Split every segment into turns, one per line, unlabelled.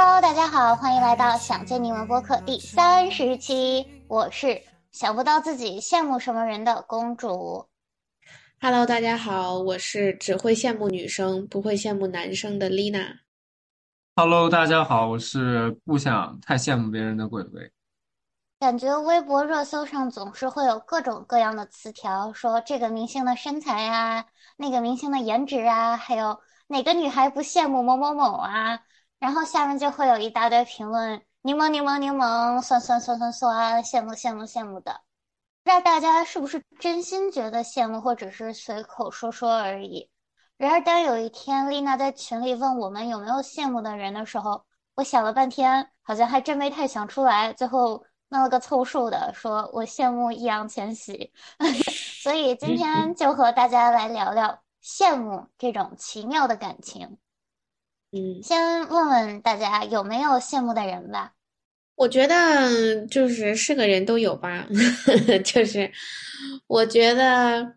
大家好，欢迎来到想见你们播客第三十期，我是想不到自己羡慕什么人的公主。
Hello，大家好，我是只会羡慕女生不会羡慕男生的 Lina。
Hello，大家好，我是不想太羡慕别人的鬼鬼。
感觉微博热搜上总是会有各种各样的词条，说这个明星的身材啊，那个明星的颜值啊，还有哪个女孩不羡慕某某某啊，然后下面就会有一大堆评论，柠檬柠檬柠檬，酸酸酸酸酸，羡慕羡慕羡慕的。不知道大家是不是真心觉得羡慕，或者是随口说说而已。然而当有一天丽娜在群里问我们有没有羡慕的人的时候，我想了半天，好像还真没太想出来，最后。弄了个凑数的，说我羡慕易烊千玺，所以今天就和大家来聊聊羡慕这种奇妙的感情。
嗯，
先问问大家有没有羡慕的人吧？
我觉得就是是个人都有吧，就是我觉得，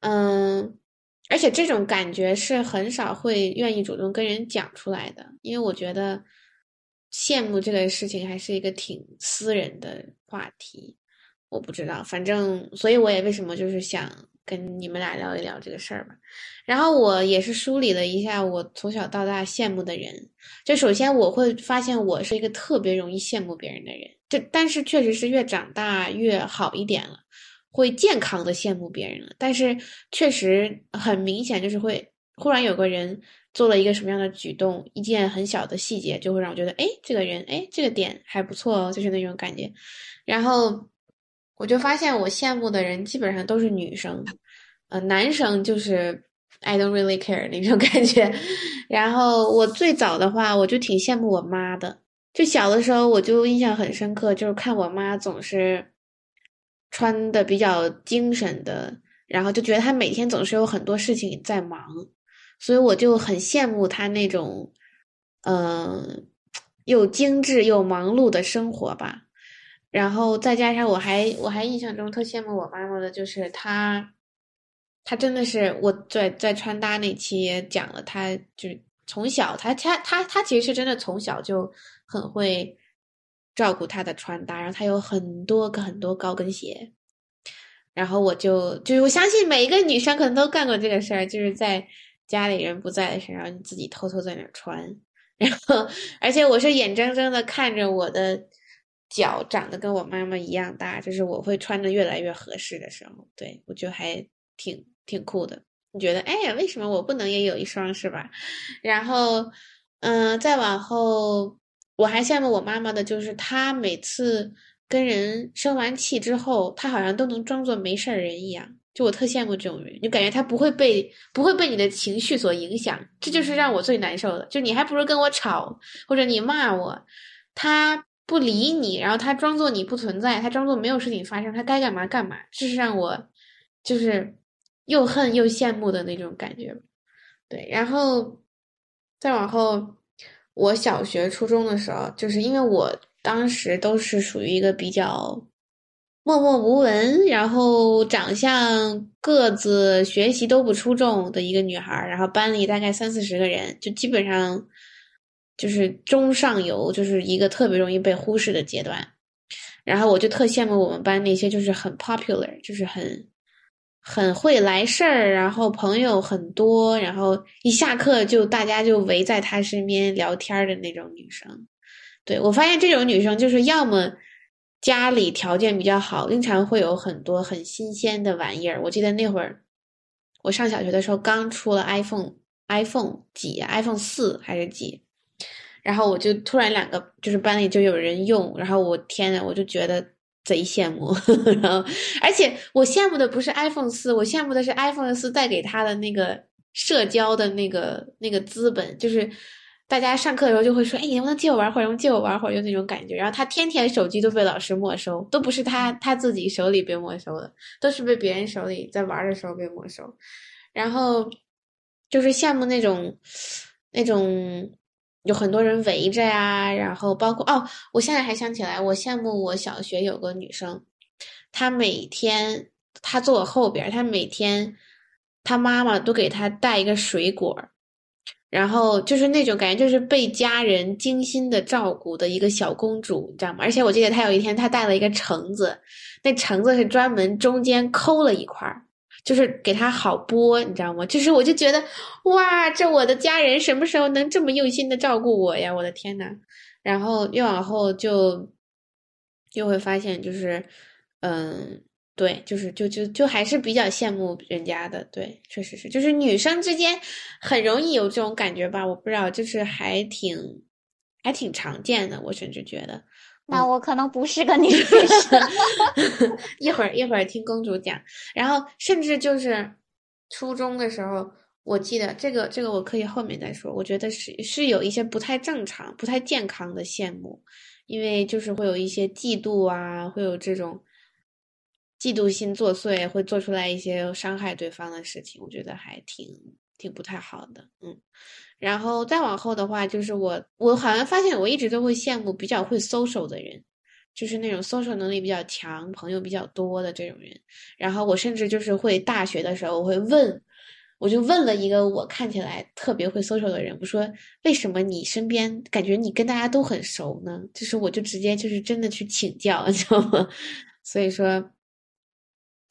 嗯，而且这种感觉是很少会愿意主动跟人讲出来的，因为我觉得。羡慕这个事情还是一个挺私人的话题，我不知道，反正所以我也为什么就是想跟你们俩聊一聊这个事儿吧。然后我也是梳理了一下我从小到大羡慕的人，就首先我会发现我是一个特别容易羡慕别人的人，这但是确实是越长大越好一点了，会健康的羡慕别人了，但是确实很明显就是会忽然有个人。做了一个什么样的举动，一件很小的细节就会让我觉得，哎，这个人，哎，这个点还不错哦，就是那种感觉。然后我就发现，我羡慕的人基本上都是女生，呃，男生就是 I don't really care 那种 感觉。然后我最早的话，我就挺羡慕我妈的，就小的时候我就印象很深刻，就是看我妈总是穿的比较精神的，然后就觉得她每天总是有很多事情在忙。所以我就很羡慕他那种，嗯，又精致又忙碌的生活吧。然后再加上我还我还印象中特羡慕我妈妈的，就是她，她真的是我在在穿搭那期也讲了，她就是从小她她她她其实是真的从小就很会照顾她的穿搭，然后她有很多个很多高跟鞋。然后我就就是我相信每一个女生可能都干过这个事儿，就是在。家里人不在的时候，你自己偷偷在那穿，然后，而且我是眼睁睁的看着我的脚长得跟我妈妈一样大，就是我会穿的越来越合适的时候，对我觉得还挺挺酷的。你觉得，哎呀，为什么我不能也有一双是吧？然后，嗯，再往后，我还羡慕我妈妈的，就是她每次跟人生完气之后，她好像都能装作没事人一样。就我特羡慕这种人，就感觉他不会被不会被你的情绪所影响，这就是让我最难受的。就你还不如跟我吵，或者你骂我，他不理你，然后他装作你不存在，他装作没有事情发生，他该干嘛干嘛，这是让我就是又恨又羡慕的那种感觉。对，然后再往后，我小学初中的时候，就是因为我当时都是属于一个比较。默默无闻，然后长相、个子、学习都不出众的一个女孩，然后班里大概三四十个人，就基本上就是中上游，就是一个特别容易被忽视的阶段。然后我就特羡慕我们班那些就是很 popular，就是很很会来事儿，然后朋友很多，然后一下课就大家就围在她身边聊天的那种女生。对我发现这种女生就是要么。家里条件比较好，经常会有很多很新鲜的玩意儿。我记得那会儿，我上小学的时候刚出了 iPhone，iPhone 几？iPhone 四还是几？然后我就突然两个，就是班里就有人用，然后我天呐，我就觉得贼羡慕。然后，而且我羡慕的不是 iPhone 四，我羡慕的是 iPhone 四带给他的那个社交的那个那个资本，就是。大家上课的时候就会说：“哎，你能不能借我玩会儿？能借我玩会儿？”就那种感觉。然后他天天手机都被老师没收，都不是他他自己手里被没收的，都是被别人手里在玩的时候被没收。然后就是羡慕那种那种有很多人围着呀。然后包括哦，我现在还想起来，我羡慕我小学有个女生，她每天她坐我后边，她每天她妈妈都给她带一个水果。然后就是那种感觉，就是被家人精心的照顾的一个小公主，你知道吗？而且我记得她有一天，她带了一个橙子，那橙子是专门中间抠了一块儿，就是给他好播，你知道吗？就是我就觉得，哇，这我的家人什么时候能这么用心的照顾我呀？我的天呐！然后越往后就，就会发现，就是，嗯。对，就是就就就还是比较羡慕人家的，对，确实是，就是女生之间很容易有这种感觉吧？我不知道，就是还挺还挺常见的，我甚至觉得。
那我可能不是个女生。
一会儿一会儿听公主讲，然后甚至就是初中的时候，我记得这个这个我可以后面再说。我觉得是是有一些不太正常、不太健康的羡慕，因为就是会有一些嫉妒啊，会有这种。嫉妒心作祟，会做出来一些伤害对方的事情，我觉得还挺挺不太好的，嗯。然后再往后的话，就是我我好像发现我一直都会羡慕比较会 social 的人，就是那种 social 能力比较强、朋友比较多的这种人。然后我甚至就是会大学的时候，我会问，我就问了一个我看起来特别会 social 的人，我说为什么你身边感觉你跟大家都很熟呢？就是我就直接就是真的去请教，你知道吗？所以说。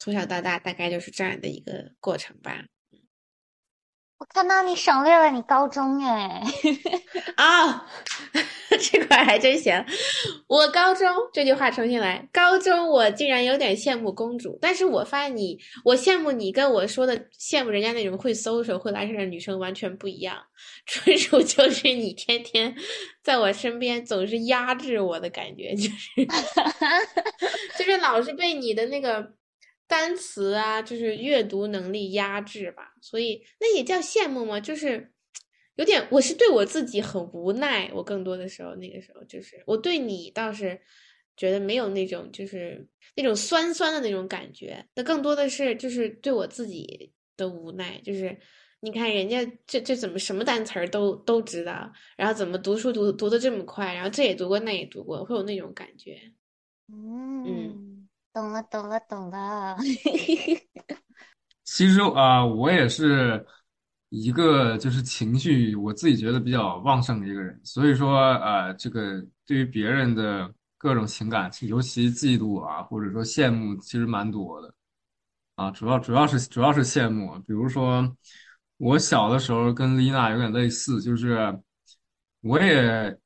从小到大，大概就是这样的一个过程吧。
我看到你省略了你高中哎，
啊 这块还真行。我高中这句话重新来，高中我竟然有点羡慕公主，但是我发现你，我羡慕你跟我说的羡慕人家那种会 social 会来事的女生完全不一样，纯属 就是你天天在我身边总是压制我的感觉，就是就是老是被你的那个。单词啊，就是阅读能力压制吧，所以那也叫羡慕吗？就是有点，我是对我自己很无奈。我更多的时候，那个时候就是我对你倒是觉得没有那种，就是那种酸酸的那种感觉。那更多的是就是对我自己的无奈。就是你看人家这这怎么什么单词儿都都知道，然后怎么读书读读的这么快，然后这也读过那也读过，会有那种感觉。
嗯。懂了，懂了，懂了。
其实啊，我也是一个就是情绪我自己觉得比较旺盛的一个人，所以说呃，这个对于别人的各种情感，尤其嫉妒啊，或者说羡慕，其实蛮多的啊。主要主要是主要是羡慕，比如说我小的时候跟丽娜有点类似，就是我也。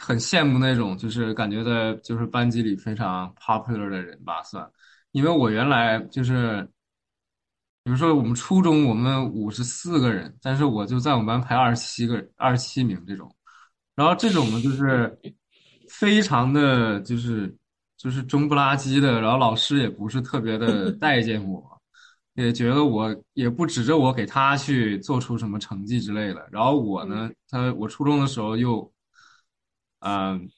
很羡慕那种，就是感觉在就是班级里非常 popular 的人吧，算。因为我原来就是，比如说我们初中我们五十四个人，但是我就在我们班排二十七个二十七名这种。然后这种呢，就是非常的就是就是中不拉几的，然后老师也不是特别的 待见我，也觉得我也不指着我给他去做出什么成绩之类的。然后我呢，他我初中的时候又。嗯，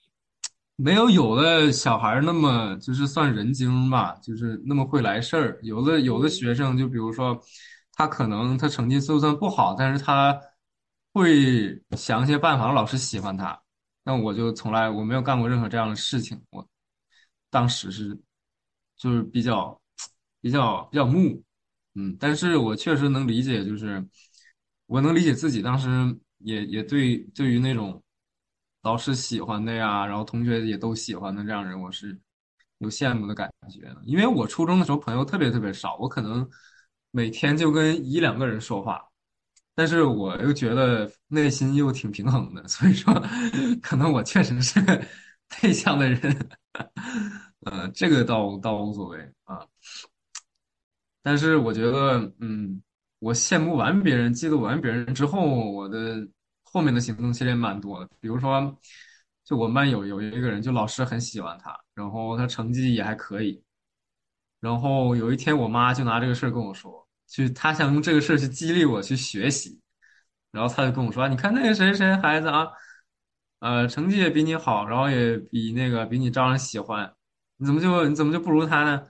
没有有的小孩那么就是算人精吧，就是那么会来事儿。有的有的学生，就比如说他可能他成绩就算不好，但是他会想一些办法让老师喜欢他。那我就从来我没有干过任何这样的事情。我当时是就是比较比较比较木，嗯，但是我确实能理解，就是我能理解自己当时也也对对于那种。老师喜欢的呀，然后同学也都喜欢的这样人，我是有羡慕的感觉的。因为我初中的时候朋友特别特别少，我可能每天就跟一两个人说话，但是我又觉得内心又挺平衡的，所以说可能我确实是 内向的人，呃，这个倒倒无所谓啊。但是我觉得，嗯，我羡慕完别人，嫉妒完别人之后，我的。后面的行动其实也蛮多的，比如说，就我们班有有一个人，就老师很喜欢他，然后他成绩也还可以，然后有一天我妈就拿这个事儿跟我说，去他想用这个事儿去激励我去学习，然后他就跟我说，你看那个谁谁孩子啊，呃，成绩也比你好，然后也比那个比你招人喜欢，你怎么就你怎么就不如他呢？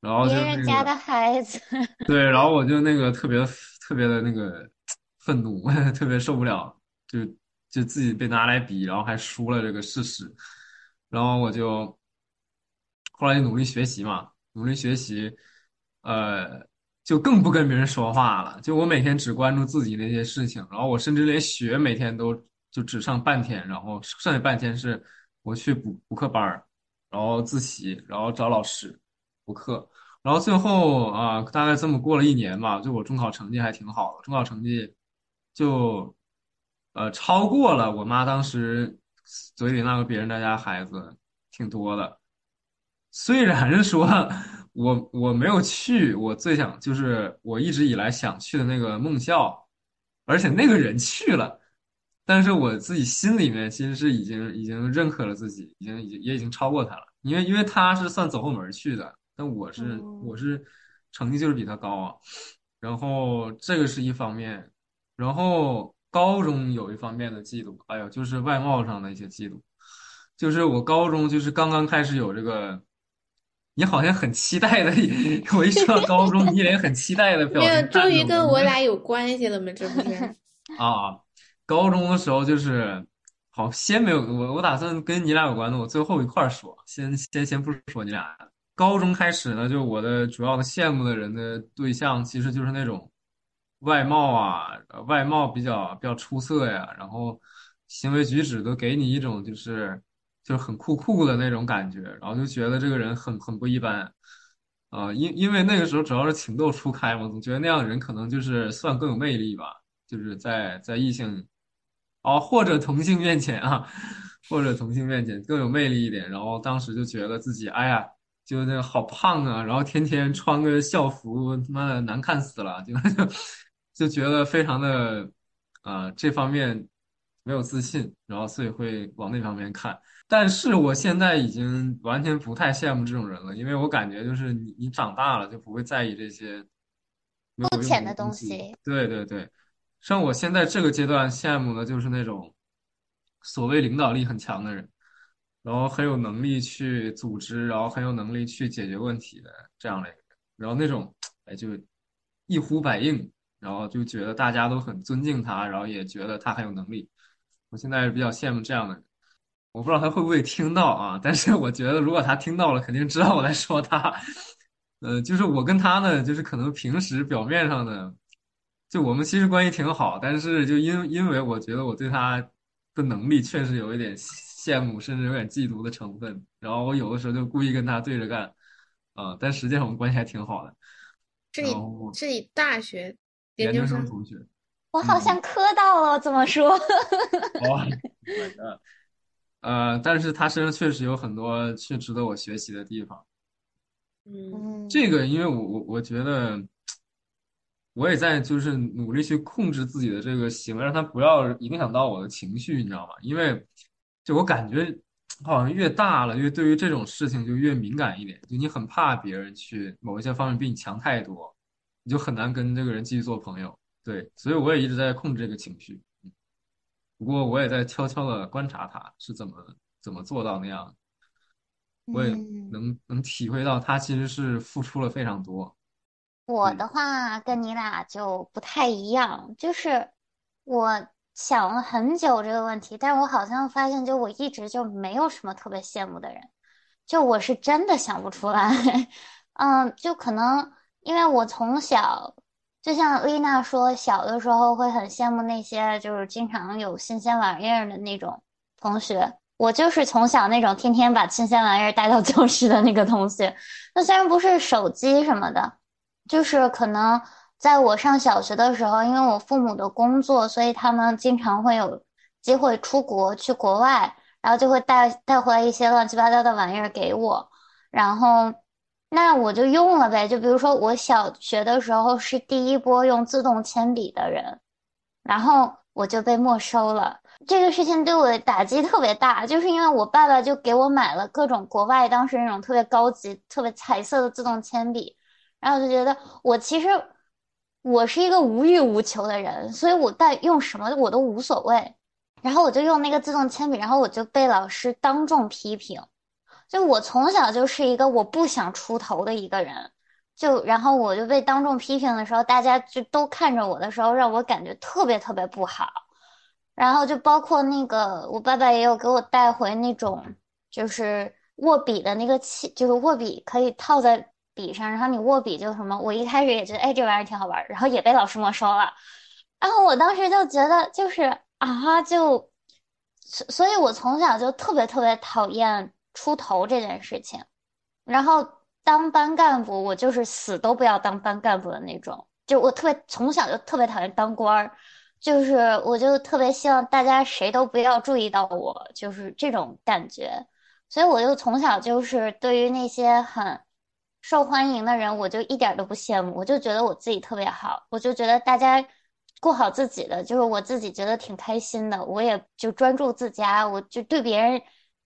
然后就别
人家的孩子，
对，然后我就那个特别特别的那个愤怒，特别受不了。就就自己被拿来比，然后还输了这个事实，然后我就后来就努力学习嘛，努力学习，呃，就更不跟别人说话了。就我每天只关注自己那些事情，然后我甚至连学每天都就只上半天，然后剩下半天是我去补补课班儿，然后自习，然后找老师补课，然后最后啊，大概这么过了一年吧，就我中考成绩还挺好的，中考成绩就呃超过了我妈当时嘴里那个别人家家孩子挺多的。虽然说我我没有去，我最想就是我一直以来想去的那个梦校，而且那个人去了，但是我自己心里面其实是已经已经认可了自己，已经已经也已经超过他了，因为因为他是算走后门去的，但我是我是成绩就是比他高啊，然后这个是一方面，然后高中有一方面的嫉妒，哎呦，就是外貌上的一些嫉妒，就是我高中就是刚刚开始有这个。你好像很期待的，我一说到高中，你脸很期待的表情。
没有，终于跟我俩有关系了吗？这不是？
啊，高中的时候就是，好，先没有我，我打算跟你俩有关的，我最后一块说，先先先不说你俩。高中开始呢，就我的主要的羡慕的人的对象，其实就是那种外貌啊，外貌比较比较出色呀，然后行为举止都给你一种就是。就是很酷酷的那种感觉，然后就觉得这个人很很不一般，啊，因因为那个时候主要是情窦初开嘛，总觉得那样的人可能就是算更有魅力吧，就是在在异性，哦或者同性面前啊，或者同性面前更有魅力一点，然后当时就觉得自己哎呀，就那个好胖啊，然后天天穿个校服，他妈的难看死了，就就就觉得非常的啊这方面没有自信，然后所以会往那方面看。但是我现在已经完全不太羡慕这种人了，因为我感觉就是你你长大了就不会在意这些
肤浅的
东
西。
对对对，像我现在这个阶段羡慕的就是那种所谓领导力很强的人，然后很有能力去组织，然后很有能力去解决问题的这样的一个人，然后那种哎就一呼百应，然后就觉得大家都很尊敬他，然后也觉得他很有能力。我现在是比较羡慕这样的人。我不知道他会不会听到啊，但是我觉得如果他听到了，肯定知道我在说他。呃，就是我跟他呢，就是可能平时表面上呢，就我们其实关系挺好，但是就因因为我觉得我对他的能力确实有一点羡慕，甚至有点嫉妒的成分，然后我有的时候就故意跟他对着干，啊，但实际上我们关系还挺好的。
是你是你大学
研
究生
同学？
我好像磕到了，怎么说？
哇，呃，但是他身上确实有很多去值得我学习的地方。
嗯，
这个因为我我我觉得，我也在就是努力去控制自己的这个行为，让他不要影响到我的情绪，你知道吗？因为就我感觉好像越大了，越对于这种事情就越敏感一点，就你很怕别人去某一些方面比你强太多，你就很难跟这个人继续做朋友。对，所以我也一直在控制这个情绪。不过我也在悄悄的观察他是怎么怎么做到那样，我也能能体会到他其实是付出了非常多。
我的话跟你俩就不太一样，就是我想了很久这个问题，但我好像发现，就我一直就没有什么特别羡慕的人，就我是真的想不出来。嗯，就可能因为我从小。就像丽娜说，小的时候会很羡慕那些就是经常有新鲜玩意儿的那种同学。我就是从小那种天天把新鲜玩意儿带到教室的那个同学。那虽然不是手机什么的，就是可能在我上小学的时候，因为我父母的工作，所以他们经常会有机会出国去国外，然后就会带带回来一些乱七八糟的玩意儿给我，然后。那我就用了呗，就比如说我小学的时候是第一波用自动铅笔的人，然后我就被没收了。这个事情对我的打击特别大，就是因为我爸爸就给我买了各种国外当时那种特别高级、特别彩色的自动铅笔，然后我就觉得我其实我是一个无欲无求的人，所以我带用什么我都无所谓。然后我就用那个自动铅笔，然后我就被老师当众批评。就我从小就是一个我不想出头的一个人，就然后我就被当众批评的时候，大家就都看着我的时候，让我感觉特别特别不好。然后就包括那个我爸爸也有给我带回那种就是握笔的那个器，就是握笔可以套在笔上，然后你握笔就什么，我一开始也觉得哎这玩意儿挺好玩，然后也被老师没收了，然后我当时就觉得就是啊就所，所以，我从小就特别特别讨厌出头这件事情，然后当班干部，我就是死都不要当班干部的那种，就我特别从小就特别讨厌当官儿。就是我就特别希望大家谁都不要注意到我，就是这种感觉。所以我就从小就是对于那些很受欢迎的人，我就一点都不羡慕，我就觉得我自己特别好，我就觉得大家过好自己的，就是我自己觉得挺开心的，我也就专注自家，我就对别人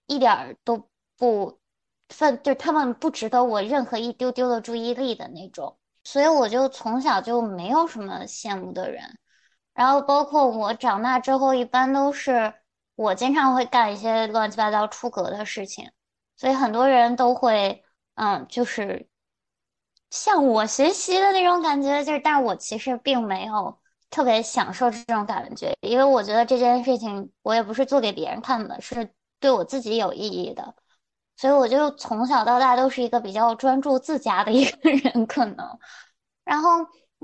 一点儿都不分，就他们不值得我任何一丢丢的注意力的那种。所以我就从小就没有什么羡慕的人。然后包括我长大之后，一般都是我经常会干一些乱七八糟出格的事情，所以很多人都会，嗯，就是向我学习的那种感觉，就是，但是我其实并没有特别享受这种感觉，因为我觉得这件事情我也不是做给别人看的，是对我自己有意义的，所以我就从小到大都是一个比较专注自家的一个人，可能，然后。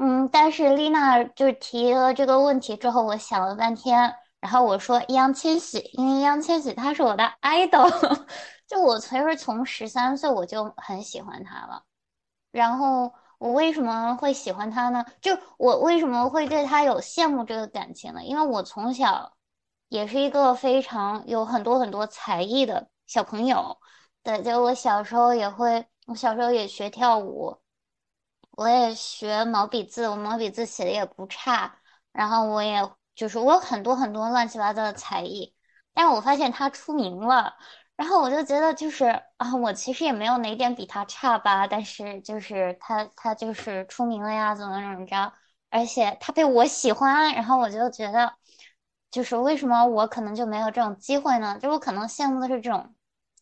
嗯，但是丽娜就是提了这个问题之后，我想了半天，然后我说易烊千玺，因为易烊千玺他是我的 idol，就我其实从十三岁我就很喜欢他了。然后我为什么会喜欢他呢？就我为什么会对他有羡慕这个感情呢？因为我从小也是一个非常有很多很多才艺的小朋友，对，就我小时候也会，我小时候也学跳舞。我也学毛笔字，我毛笔字写的也不差。然后我也就是我有很多很多乱七八糟的才艺，但是我发现他出名了，然后我就觉得就是啊，我其实也没有哪点比他差吧。但是就是他他就是出名了呀，怎么怎么着，而且他被我喜欢，然后我就觉得就是为什么我可能就没有这种机会呢？就我可能羡慕的是这种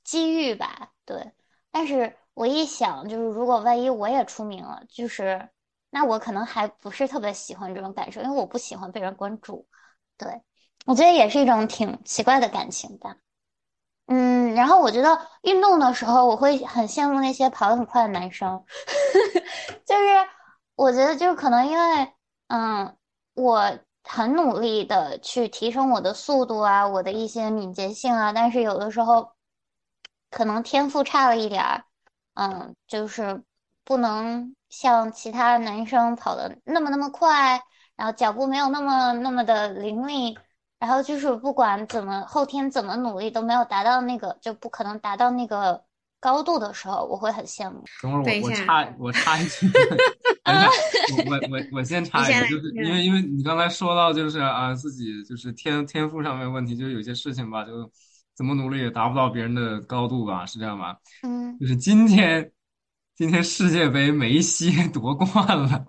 机遇吧，对，但是。我一想，就是如果万一我也出名了，就是那我可能还不是特别喜欢这种感受，因为我不喜欢被人关注。对，我觉得也是一种挺奇怪的感情吧。嗯，然后我觉得运动的时候，我会很羡慕那些跑得很快的男生，就是我觉得就是可能因为嗯，我很努力的去提升我的速度啊，我的一些敏捷性啊，但是有的时候可能天赋差了一点儿。嗯，就是不能像其他男生跑的那么那么快，然后脚步没有那么那么的凌厉，然后就是不管怎么后天怎么努力都没有达到那个，就不可能达到那个高度的时候，我会很羡慕。
等会儿我我插我插一句，我我我我先插一句，就是因为因为你刚才说到就是啊自己就是天天赋上面问题，就有些事情吧就。怎么努力也达不到别人的高度吧？是这样吧？
嗯，
就是今天，今天世界杯梅西 夺冠了，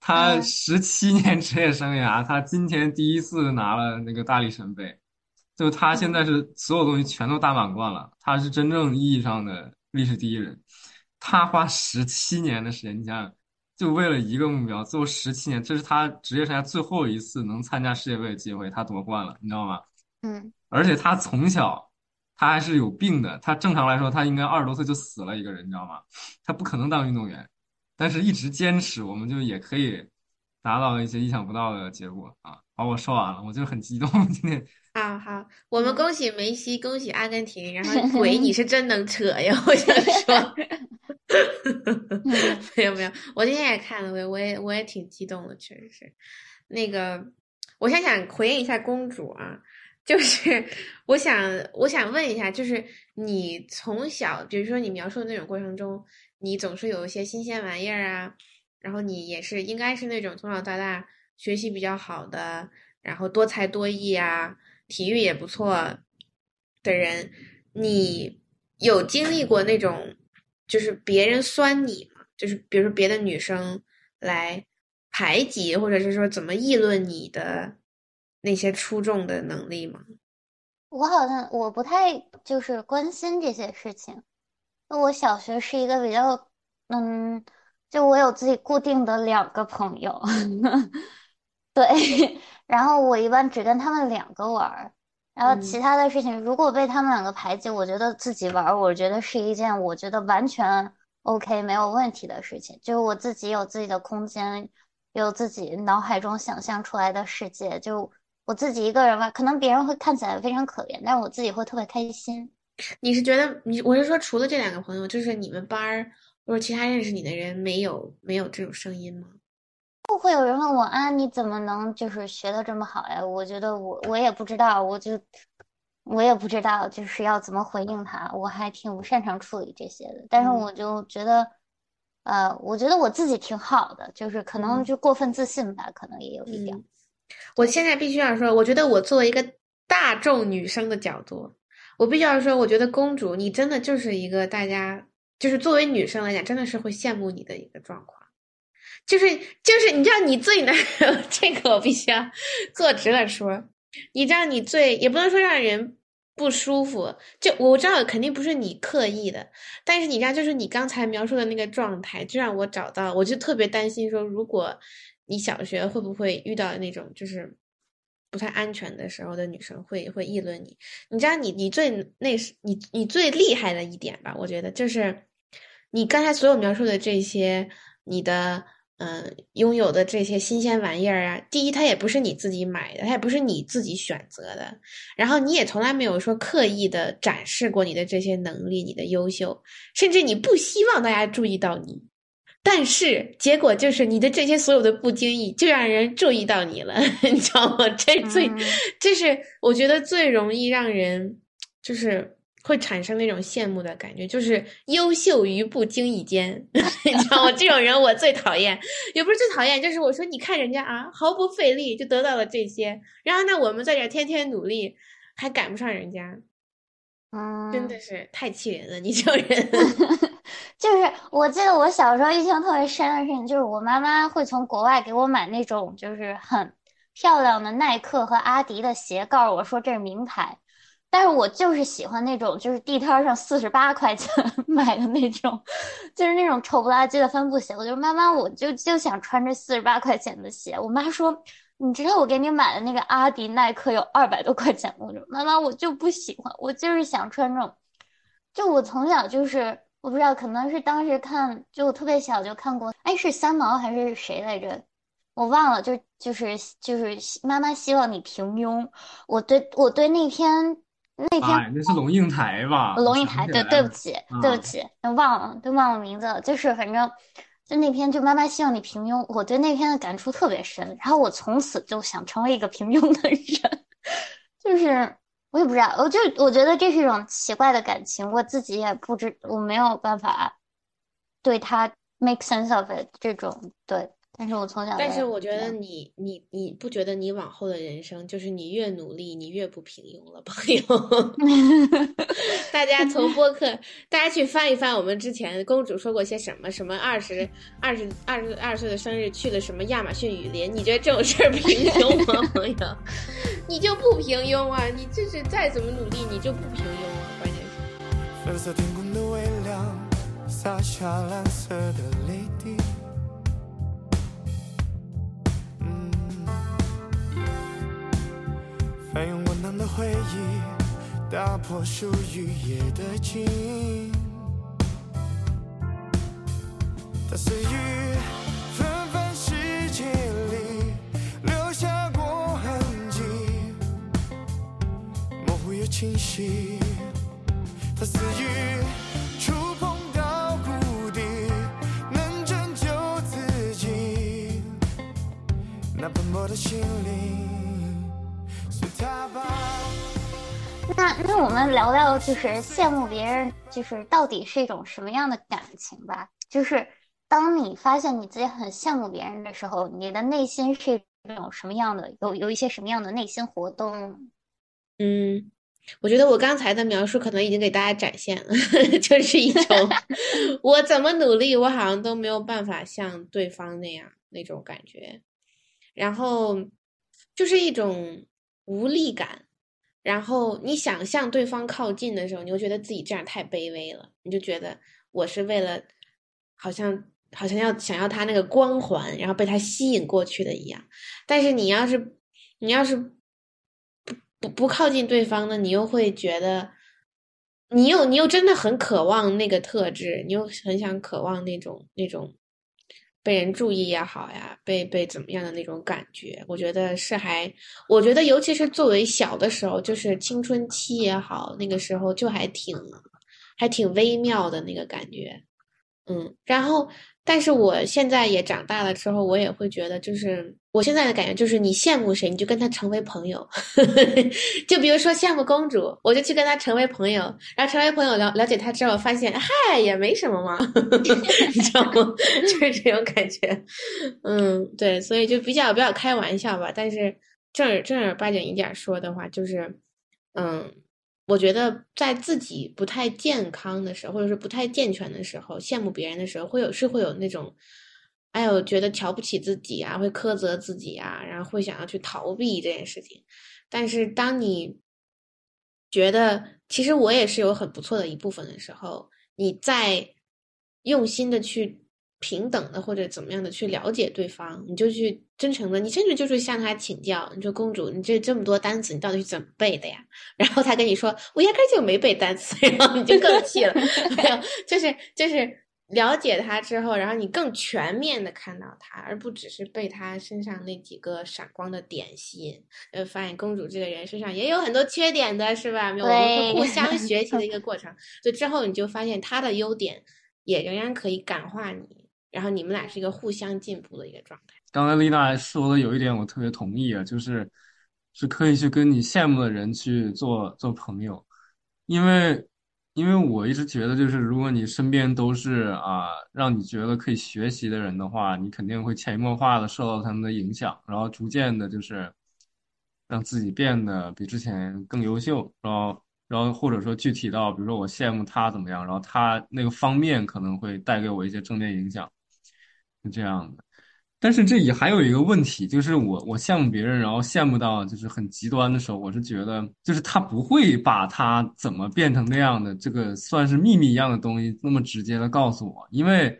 他十七年职业生涯，他今天第一次拿了那个大力神杯，就他现在是所有东西全都大满贯了，他是真正意义上的历史第一人。他花十七年的时间，你想想，就为了一个目标，最后十七年，这是他职业生涯最后一次能参加世界杯的机会，他夺冠了，你知道吗？
嗯。
而且他从小，他还是有病的。他正常来说，他应该二十多岁就死了一个人，你知道吗？他不可能当运动员，但是一直坚持，我们就也可以达到一些意想不到的结果啊！好，我说完了，我就很激动 今天。
啊好，我们恭喜梅西，恭喜阿根廷。然后 鬼，你是真能扯呀！我想说，没有没有，我今天也看了，我我也我也挺激动的，确实是。那个，我先想回应一下公主啊。就是我想，我想问一下，就是你从小，比如说你描述的那种过程中，你总是有一些新鲜玩意儿啊，然后你也是应该是那种从小到大学习比较好的，然后多才多艺啊，体育也不错的人，你有经历过那种就是别人酸你吗？就是比如说别的女生来排挤，或者是说怎么议论你的？那些出众的能力吗？
我好像我不太就是关心这些事情。我小学是一个比较，嗯，就我有自己固定的两个朋友，对，然后我一般只跟他们两个玩儿，然后其他的事情如果被他们两个排挤，我觉得自己玩儿，我觉得是一件我觉得完全 OK 没有问题的事情。就是我自己有自己的空间，有自己脑海中想象出来的世界。就我自己一个人玩，可能别人会看起来非常可怜，但是我自己会特别开心。
你是觉得你我是说，除了这两个朋友，就是你们班儿或者其他认识你的人，没有没有这种声音吗？
不会有人问我啊，你怎么能就是学的这么好呀？我觉得我我也不知道，我就我也不知道就是要怎么回应他，我还挺不擅长处理这些的。但是
嗯
我就觉得，呃，我觉得我自己挺好的，就是可能
嗯
就过分自信吧，可能也有一点。
嗯，我现在必须要说，我觉得我作为一个大众女生的角度，我必须要说，我觉得公主你真的就是一个大家就是作为女生来讲，真的是会羡慕你的一个状况。就是就是，你知道你最难，这个我必须要坐直了说。你知道你最也不能说让人不舒服，就我知道肯定不是你刻意的，但是你知道，就是你刚才描述的那个状态，就让我找到，我就特别担心说，如果你小学会不会遇到那种就是不太安全的时候的女生会会议论你？你知道你你最那是你你最厉害的一点吧？我觉得就是你刚才所有描述的这些，你的。嗯，拥有的这些新鲜玩意儿啊，第一，它也不是你自己买的，它也不是你自己选择的，然后你也从来没有说刻意的展示过你的这些能力，你的优秀，甚至你不希望大家注意到你，但是结果就是你的这些所有的不经意就让人注意到你了，你知道吗？这最，
嗯
这是我觉得最容易让人就是。会产生那种羡慕的感觉，就是优秀于不经意间，你知道吗？这种人我最讨厌，也不是最讨厌，就是我说你看人家啊，毫不费力就得到了这些，然后呢，我们在这天天努力，还赶不上人家，
嗯，
真的是太气人了！你这种人，
就是我记得我小时候印象特别深的事情，就是我妈妈会从国外给我买那种就是很漂亮的耐克和阿迪的鞋，告诉我说这是名牌。但是我就是喜欢那种就是地摊上四十八块钱 买的那种，就是那种丑不拉几的帆布鞋。我就妈妈，我就就想穿这四十八块钱的鞋。我妈说，你知道我给你买的那个阿迪耐克有二百多块钱吗？我说妈妈，我就不喜欢，我就是想穿这种。就我从小就是，我不知道，可能是当时看，就我特别小就看过，哎，是三毛还是谁来着？我忘了，就就是就是妈妈希望你平庸。我对我对那篇那篇
哎，那是龙应台吧？
龙应台，对，对不起，对
啊
不起，忘了，都忘了名字了。就是反正就那篇，就妈妈希望你平庸，我对那篇的感触特别深。然后我从此就想成为一个平庸的人，就是我也不知道，我就我觉得这是一种奇怪的感情，我自己也不知，我没有办法对他 make sense of it 这种对。但是我从小
但
是
我觉得你你你不觉得你往后的人生，就是你越努力，你越不平庸了，朋友。大家从播客，大家去翻一翻我们之前公主说过些什么，什么二十二十二十二岁的生日去了什么亚马逊雨林，你觉得这种事儿平庸吗，朋友？你就不平庸啊！你就是再怎么努力，你就不平庸啊！关键是。
粉色天空的微亮，洒下蓝色的泪翻涌温暖的回忆，打破属于夜的静。它似于纷繁世界里留下过痕迹，模糊又清晰。它似于触碰到谷底，能拯救自己。那奔波的心灵，
那那我们聊聊，就是羡慕别人，就是到底是一种什么样的感情吧？就是当你发现你自己很羡慕别人的时候，你的内心是一种什么样的？有有一些什么样的内心活动？
嗯，我觉得我刚才的描述可能已经给大家展现了，就是一种 我怎么努力，我好像都没有办法像对方那样那种感觉，然后就是一种无力感。然后你想向对方靠近的时候，你又觉得自己这样太卑微了，你就觉得我是为了好像好像要想要他那个光环，然后被他吸引过去的一样。但是你要是你要是不不不靠近对方呢，你又会觉得你又你又真的很渴望那个特质，你又很想渴望那种那种被人注意也好呀，被被怎么样的那种感觉，我觉得是还，我觉得尤其是作为小的时候，就是青春期也好，那个时候就还挺还挺微妙的那个感觉，嗯，然后。但是我现在也长大了之后，我也会觉得，就是我现在的感觉就是，你羡慕谁，你就跟他成为朋友。就比如说羡慕公主，我就去跟他成为朋友，然后成为朋友了了解他之后，发现嗨也没什么嘛，你知道吗？就是这种感觉。嗯，对，所以就比较比较开玩笑吧。但是正儿正儿八经一点说的话，就是嗯。我觉得在自己不太健康的时候，或者是不太健全的时候，羡慕别人的时候，会有是会有那种，哎呦，觉得瞧不起自己啊，会苛责自己啊，然后会想要去逃避这件事情。但是当你觉得其实我也是有很不错的一部分的时候，你在用心的去。平等的或者怎么样的去了解对方，你就去真诚的，你甚至就是向他请教。你说公主，你这这么多单词，你到底是怎么背的呀？然后他跟你说，我压根就没背单词，然后你就更气了。没有，就是就是了解他之后，然后你更全面的看到他，而不只是被他身上那几个闪光的点吸引。呃，发现公主这个人身上也有很多缺点的，是吧？我们会互相学习的一个过程。所以之后你就发现他的优点也仍然可以感化你。然后你们俩是一个互相进步的一个状态。
刚才丽娜说的有一点我特别同意啊，就是是可以去跟你羡慕的人去做做朋友，因为因为我一直觉得，就是如果你身边都是啊让你觉得可以学习的人的话，你肯定会潜移默化的受到他们的影响，然后逐渐的就是让自己变得比之前更优秀，然后然后或者说具体到，比如说我羡慕他怎么样，然后他那个方面可能会带给我一些正面影响。是这样的，但是这也还有一个问题，就是我我羡慕别人，然后羡慕到就是很极端的时候，我是觉得就是他不会把他怎么变成那样的这个算是秘密一样的东西那么直接的告诉我，因为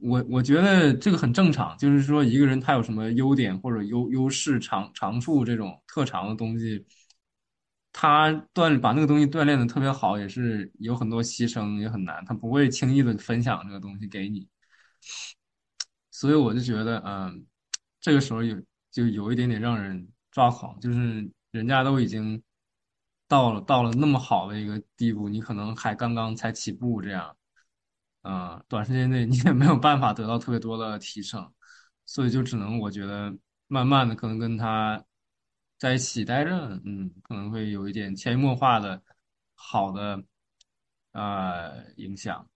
我我觉得这个很正常，就是说一个人他有什么优点或者优优势长长处这种特长的东西，他锻把那个东西锻炼的特别好，也是有很多牺牲，也很难，他不会轻易的分享这个东西给你。所以我就觉得，嗯，这个时候有就有一点点让人抓狂，就是人家都已经到了到了那么好的一个地步，你可能还刚刚才起步，这样，嗯，短时间内你也没有办法得到特别多的提升，所以就只能我觉得慢慢的可能跟他在一起待着，嗯，可能会有一点潜移默化的好的呃影响。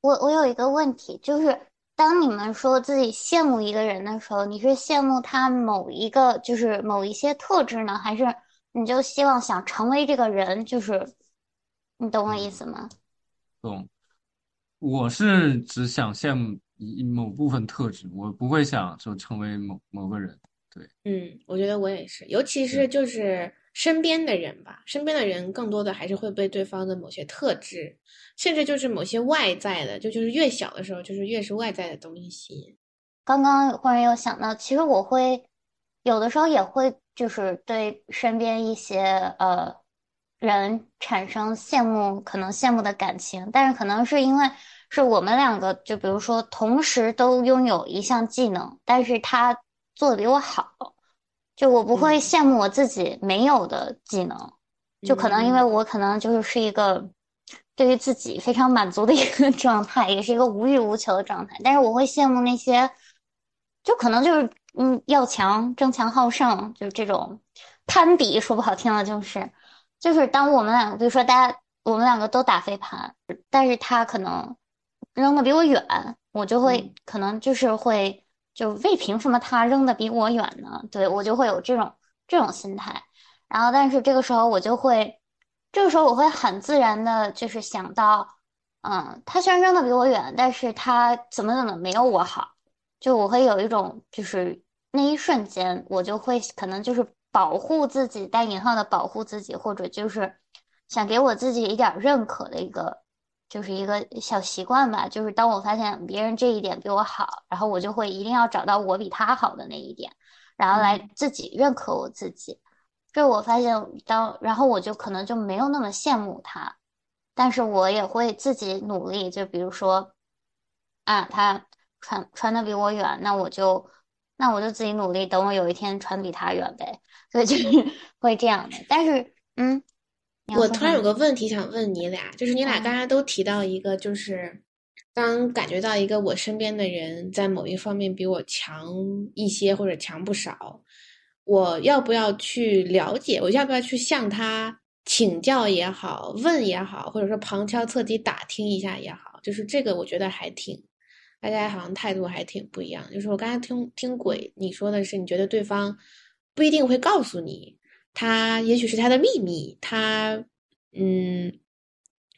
我我有一个问题就是。当你们说自己羡慕一个人的时候，你是羡慕他某一个，就是某一些特质呢，还是你就希望想成为这个人？就是你懂我意思吗？
懂。我是只想羡慕一某部分特质，我不会想说成为某某个人。对，
嗯，我觉得我也是，尤其是就是身边的人吧，身边的人更多的还是会被对方的某些特质。甚至就是某些外在的，就就是越小的时候，就是越是外在的东西吸引。
刚刚忽然又想到，其实我会有的时候也会就是对身边一些呃人产生羡慕，可能羡慕的感情，但是可能是因为是我们两个，就比如说同时都拥有一项技能，但是他做的比我好，就我不会羡慕我自己没有的技能，就可能因为我可能就是是一个。对于自己非常满足的一个 状态，也是一个无欲无求的状态。但是我会羡慕那些，就可能就是嗯要强、争强好胜，就是这种攀比。说不好听的，就是就是当我们两个，比如说大家我们两个都打飞盘，但是他可能扔的比我远，我就会可能就是会就为凭什么他扔的比我远呢？对我就会有这种这种心态。然后，但是这个时候我就会。这个时候我会很自然的，就是想到，嗯，他虽然扔的比我远，但是他怎么怎么没有我好，就我会有一种，就是那一瞬间，我就会可能就是保护自己，带引号的保护自己，或者就是想给我自己一点认可的一个，就是一个小习惯吧。就是当我发现别人这一点比我好，然后我就会一定要找到我比他好的那一点，然后来自己认可我自己。这我发现，当然后我就可能就没有那么羡慕他，但是我也会自己努力，就比如说，啊，他穿穿的比我远，那我就那我就自己努力，等我有一天穿比他远呗，所以就是 会这样的。但是，嗯，
我突然有个问题想问你俩，就是你俩
嗯
刚才都提到一个，就是当感觉到一个我身边的人在某一方面比我强一些或者强不少，我要不要去了解？我要不要去向他请教也好，问也好，或者说旁敲侧击打听一下也好？就是这个，我觉得还挺，大家好像态度还挺不一样。就是我刚才听听鬼你说的是，你觉得对方不一定会告诉你。他也许是他的秘密，他嗯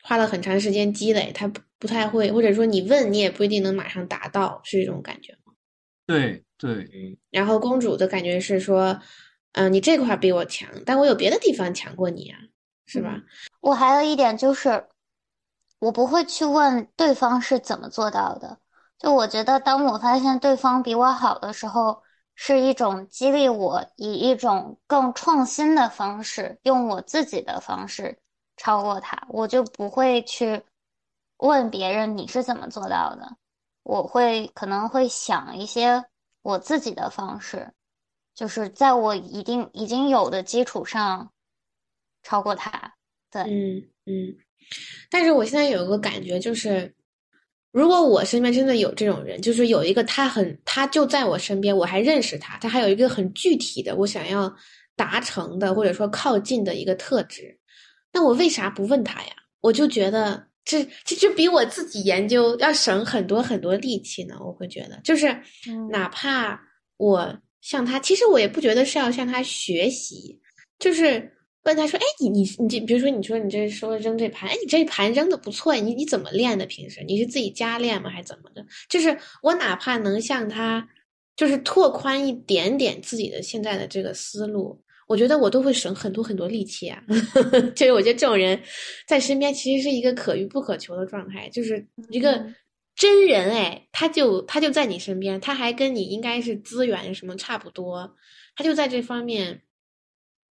花了很长时间积累，他不不太会，或者说你问你也不一定能马上达到，是这种感觉吗？
对对，
嗯，然后公主的感觉是说，嗯、你这块儿比我强，但我有别的地方强过你啊，是吧？
我还有一点就是，我不会去问对方是怎么做到的。就我觉得，当我发现对方比我好的时候，是一种激励我以一种更创新的方式，用我自己的方式超过他。我就不会去问别人你是怎么做到的，我会可能会想一些我自己的方式，就是在我一定已经有的基础上超过他。对。
嗯嗯，但是我现在有一个感觉，就是如果我身边真的有这种人，就是有一个他很，他就在我身边，我还认识他，他还有一个很具体的我想要达成的或者说靠近的一个特质，那我为啥不问他呀？我就觉得这这就比我自己研究要省很多很多力气呢。我会觉得，就是
嗯
哪怕我向他，其实我也不觉得是要向他学习，就是问他说：“哎，你你你这，比如说你说你这说扔这盘，哎，你这盘扔的不错，你你怎么练的？平时你是自己家练吗？还是怎么的？就是我哪怕能向他，就是拓宽一点点自己的现在的这个思路，我觉得我都会省很多很多力气啊。就是我觉得这种人在身边其实是一个可遇不可求的状态，就是一个
嗯
真人哎，他就他就在你身边，他还跟你应该是资源什么差不多，他就在这方面，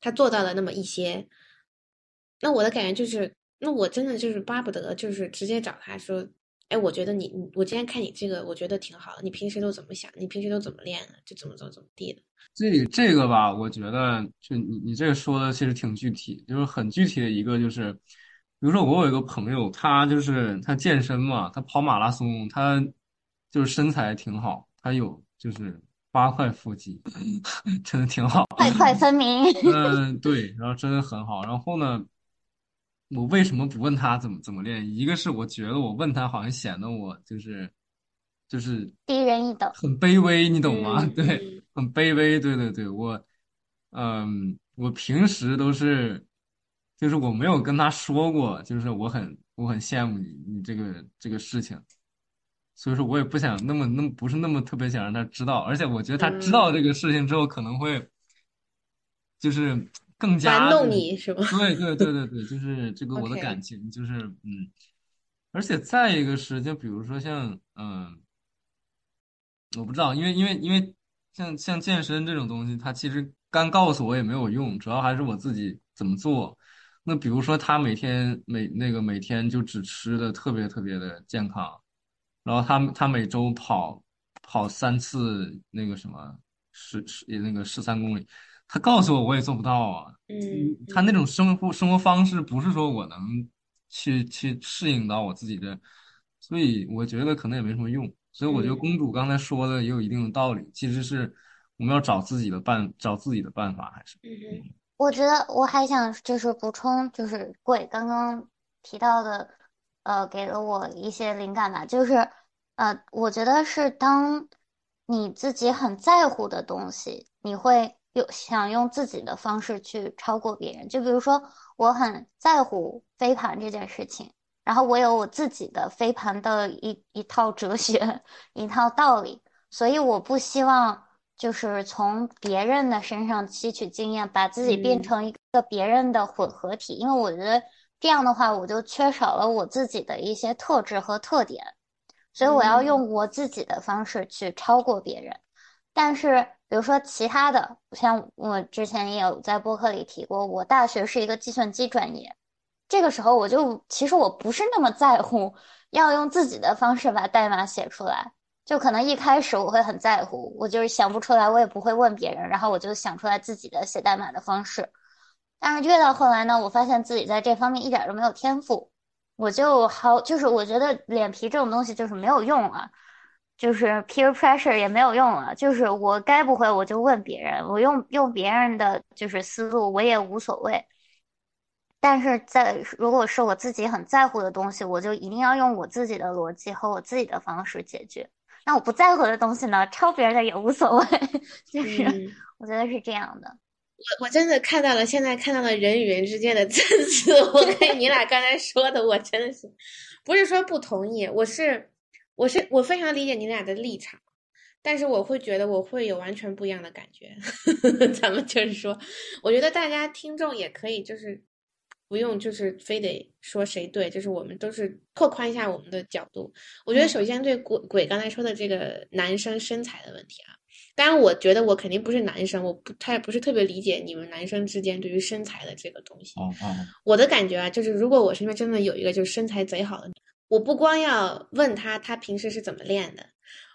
他做到了那么一些。那我的感觉就是，那我真的就是巴不得就是直接找他说，哎，我觉得你你我今天看你这个，我觉得挺好的，你平时都怎么想？你平时都怎么练的？就怎么怎么怎么地的。
这这个吧，我觉得就你你这个说的其实挺具体，就是很具体的一个就是，比如说我有一个朋友，他就是他健身嘛，他跑马拉松，他就是身材挺好，他有就是八块腹肌，真的挺好。
块块分明。
嗯，对，然后真的很好。然后呢，我为什么不问他怎么怎么练？一个是我觉得我问他好像显得我就是就是
低人一等。
很卑微，你懂吗？
嗯
对，
嗯
很卑微。对对对，我，嗯，我平时都是，就是我没有跟他说过，就是我很我很羡慕你你这个这个事情，所以说我也不想那么那么不是那么特别想让他知道，而且我觉得他知道这个事情之后可能会，就是更加
玩弄你是吗？
对对对对对，就是这个我的 感情就是嗯，而且再一个是，就比如说像嗯，我不知道，因为因为因为像像健身这种东西，它其实干告诉我也没有用，主要还是我自己怎么做。那比如说他每天每那个每天就只吃的特别特别的健康，然后他他每周跑跑三次那个什么十十那个十三公里，他告诉我我也做不到啊。
嗯，
他那种生活生活方式不是说我能去去适应到我自己的，所以我觉得可能也没什么用。所以我觉得
嗯
公主刚才说的也有一定的道理，其实是我们要找自己的办找自己的办法，还是
嗯哼
我觉得我还想就是补充，就是贵刚刚提到的，呃，给了我一些灵感吧。就是呃，我觉得是当你自己很在乎的东西，你会有想用自己的方式去超过别人。就比如说，我很在乎飞盘这件事情，然后我有我自己的飞盘的一一套哲学，一套道理，所以我不希望。就是从别人的身上吸取经验，把自己变
嗯
成一个别人的混合体，因为我觉得这样的话，我就缺少了我自己的一些特质和特点，所以我要
嗯
用我自己的方式去超过别人。但是，比如说其他的，像我之前也有在播客里提过，我大学是一个计算机专业，这个时候我就其实我不是那么在乎要用自己的方式把代码写出来，就可能一开始我会很在乎，我就是想不出来，我也不会问别人，然后我就想出来自己的写代码的方式。但是越到后来呢，我发现自己在这方面一点都没有天赋，我就好，就是我觉得脸皮这种东西就是没有用了，就是 peer pressure 也没有用了，就是我该不会我就问别人，我用用别人的就是思路我也无所谓。但是在如果是我自己很在乎的东西，我就一定要用我自己的逻辑和我自己的方式解决。那我不在乎的东西呢，抄别人的也无所谓，就是
嗯
我觉得是这样的。
我我真的看到了，现在看到了人与人之间的层次。我跟你俩刚才说的，我真的是不是说不同意，我是我是我非常理解你俩的立场，但是我会觉得我会有完全不一样的感觉。咱们就是说，我觉得大家听众也可以就是不用就是非得说谁对，就是我们都是拓宽一下我们的角度。我觉得
嗯
首先对鬼鬼刚才说的这个男生身材的问题啊。当然，我觉得我肯定不是男生，我不太不是特别理解你们男生之间对于身材的这个东西。
哦哦，
我的感觉啊，就是如果我身边真的有一个就是身材贼好的，我不光要问他他平时是怎么练的，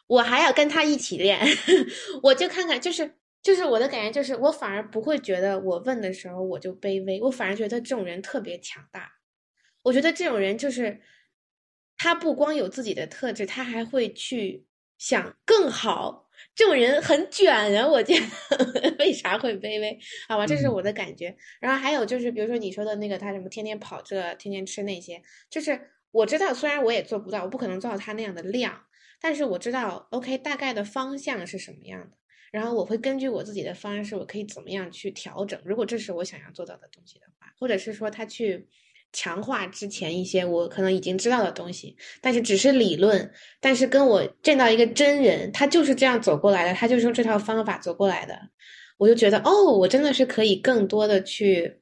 我还要跟他一起练，我就看看，就是就是我的感觉就是，我反而不会觉得我问的时候我就卑微，我反而觉得这种人特别强大。我觉得这种人就是他不光有自己的特质，他还会去想更好。这种人很卷啊，我觉得 为啥会卑微？好吧，这是
嗯
我的感觉。然后还有就是，比如说你说的那个，他什么天天跑这，天天吃那些，就是我知道，虽然我也做不到，我不可能做到他那样的量，但是我知道，OK，大概的方向是什么样的。然后我会根据我自己的方式，我可以怎么样去调整。如果这是我想要做到的东西的话，或者是说他去强化之前一些我可能已经知道的东西，但是只是理论，但是跟我见到一个真人，他就是这样走过来的，他就是用这套方法走过来的，我就觉得哦，我真的是可以更多的去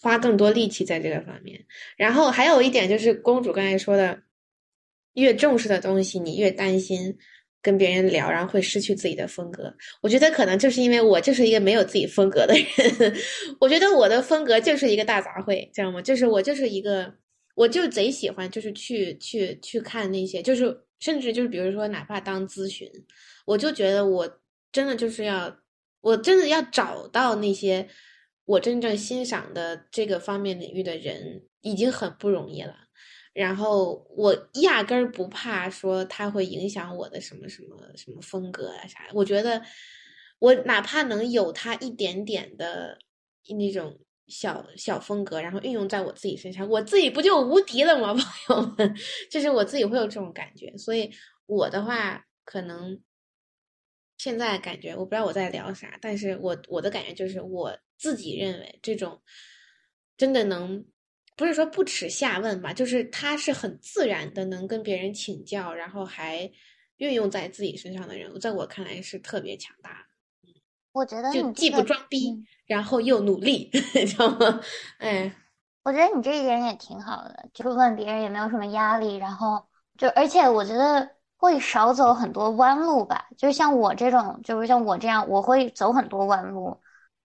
花更多力气在这个方面。然后还有一点就是公主刚才说的，越重视的东西，你越担心。跟别人聊，然后会失去自己的风格。我觉得可能就是因为我就是一个没有自己风格的人。我觉得我的风格就是一个大杂烩，知道吗？就是我就是一个，我就贼喜欢，就是去去去看那些，就是甚至就是比如说，哪怕当咨询，我就觉得我真的就是要，我真的要找到那些我真正欣赏的这个方面领域的人，已经很不容易了。然后我压根儿不怕说它会影响我的什么什么什么风格啊啥的。我觉得我哪怕能有它一点点的那种小小风格，然后运用在我自己身上，我自己不就无敌了吗？朋友们，就是我自己会有这种感觉。所以我的话，可能现在感觉我不知道我在聊啥，但是我我的感觉就是我自己认为这种真的能。不是说不耻下问吧，就是他是很自然的能跟别人请教，然后还运用在自己身上的人，在我看来是特别强大的。
我觉得
就既不
你这个
装逼，
嗯
然后又努力，你知道吗？哎，
我觉得你这一点也挺好的，就是问别人也没有什么压力，然后就而且我觉得会少走很多弯路吧。就是像我这种，就是像我这样，我会走很多弯路，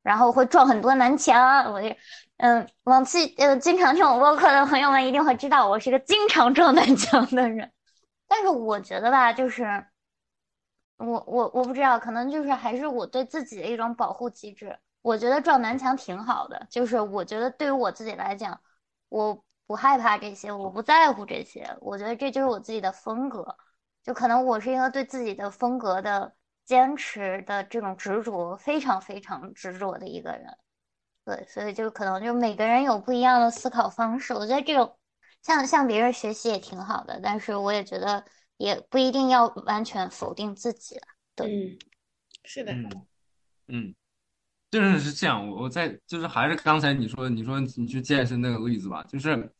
然后会撞很多南墙。我就嗯，往期呃经常听我播客的朋友们一定会知道，我是个经常撞南墙的人。但是我觉得吧，就是我我我不知道，可能就是还是我对自己的一种保护机制。我觉得撞南墙挺好的，就是我觉得对于我自己来讲，我不害怕这些，我不在乎这些，我觉得这就是我自己的风格。就可能我是一个对自己的风格的坚持的这种执着，非常非常执着的一个人。对，所以就可能就每个人有不一样的思考方式。我觉得这种向向别人学习也挺好的，但是我也觉得也不一定要完全否定自己了。对
嗯，是的，
嗯嗯，就是是这样。我我在就是还是刚才你说你说你去健身那个例子吧，就是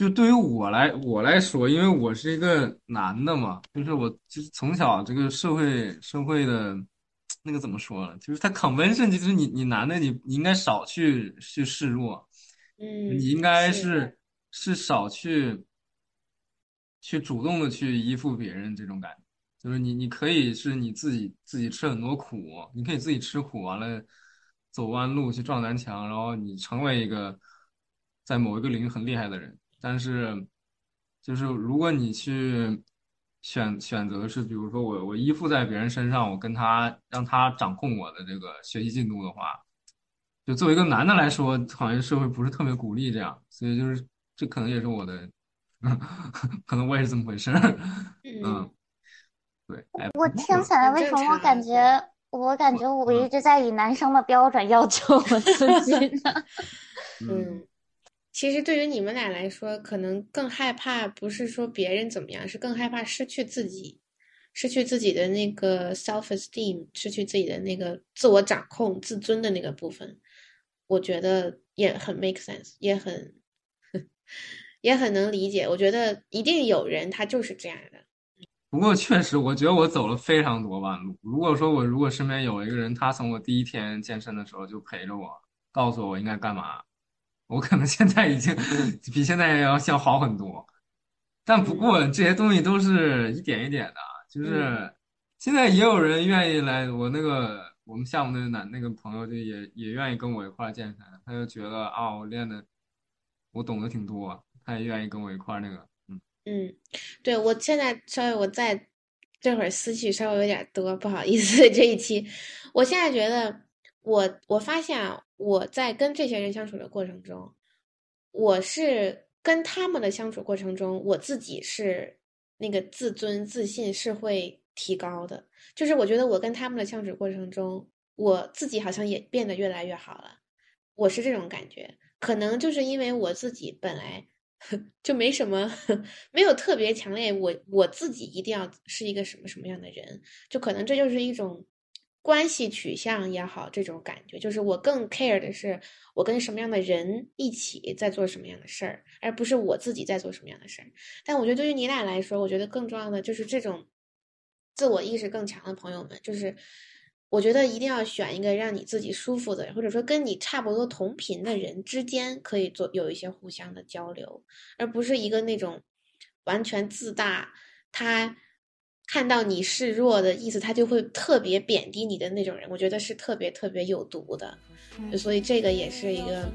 就对于我来我来说，因为我是一个男的嘛，就是我就是从小这个社会社会的那个怎么说呢？就是他 convention 就是你你男的你你应该少去去示弱，
嗯，
你应该
是
是是少去去主动的去依附别人这种感觉。就是你，你可以是你自己自己吃很多苦，你可以自己吃苦，完了走弯路去撞南墙，然后你成为一个在某一个领域很厉害的人，但是就是如果你去选选择是，比如说我我依附在别人身上，我跟他让他掌控我的这个学习进度的话，就作为一个男的来说，好像社会不是特别鼓励这样，所以就是这可能也是我的，可能我也是这么回事儿，嗯，
嗯，
对，哎，
我听起来为什么我感觉我感觉我一直在以男生的标准要求我自己呢？
嗯，其实对于你们俩来说，可能更害怕不是说别人怎么样，是更害怕失去自己，失去自己的那个 self esteem，失去自己的那个自我掌控、自尊的那个部分。我觉得也很 make sense，也很也很能理解。我觉得一定有人他就是这样的。
不过确实，我觉得我走了非常多弯路。如果说我如果身边有一个人，他从我第一天健身的时候就陪着我，告诉我我应该干嘛，我可能现在已经 比现在要要好很多。但不过这些东西都是一点一点的，就是现在也有人愿意来我那个我们项目那个男那个朋友就也也愿意跟我一块儿健身，他就觉得啊我练的我懂得挺多，他也愿意跟我一块儿那个，嗯。
嗯，对，我现在稍微我在这会儿思绪稍微有点多，不好意思，这一期，我现在觉得我我发现啊，我在跟这些人相处的过程中，我是跟他们的相处过程中，我自己是那个自尊自信是会提高的，就是我觉得我跟他们的相处过程中，我自己好像也变得越来越好了，我是这种感觉，可能就是因为我自己本来。就没什么，没有特别强烈。我我自己一定要是一个什么什么样的人，就可能这就是一种关系取向也好，这种感觉就是我更 care 的是我跟什么样的人一起在做什么样的事儿，而不是我自己在做什么样的事儿。但我觉得对于你俩来说，我觉得更重要的就是这种自我意识更强的朋友们，就是。我觉得一定要选一个让你自己舒服的，或者说跟你差不多同频的人之间可以做有一些互相的交流，而不是一个那种完全自大，他看到你示弱的意思，他就会特别贬低你的那种人。我觉得是特别特别有毒的，所以这个也是一个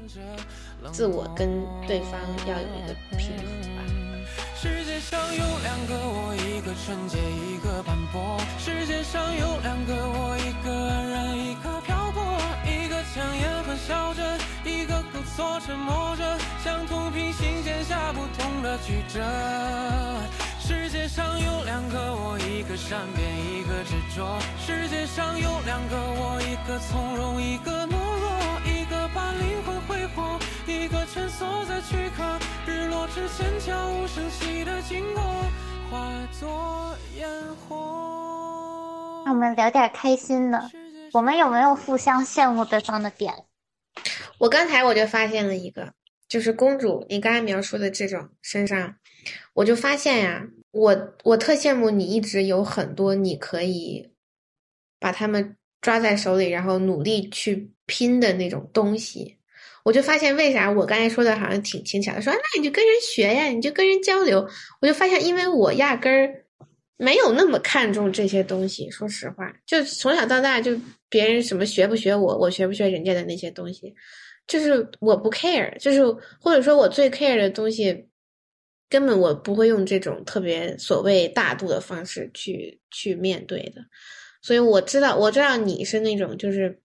自我跟对方要有一个平衡吧。
世界上有两个我，一个纯洁，一个斑驳。世界上有两个我，一个安然，一个漂泊。一个强颜欢笑着，一个故作沉默着，像同平行线下不同的曲折。世界上有两个我，一个善变，一个执着。世界上有两个我，一个从容，一个懦弱。一个把灵魂挥霍，一个蜷缩在躯壳。日落之前悄无声息的经过，化作烟火。
让我们聊点开心的。我们有没有互相羡慕对方的点？
我刚才我就发现了一个，就是公主，你刚才描述的这种身上，我就发现呀，我我特羡慕你一直有很多你可以把他们抓在手里，然后努力去拼的那种东西。我就发现为啥我刚才说的好像挺轻巧的，说那你就跟人学呀，你就跟人交流。我就发现，因为我压根儿没有那么看重这些东西。说实话，就从小到大，就别人什么学不学我，我学不学人家的那些东西，就是我不 care，就是或者说我最 care 的东西，根本我不会用这种特别所谓大度的方式去去面对的。所以我知道，我知道你是那种，就是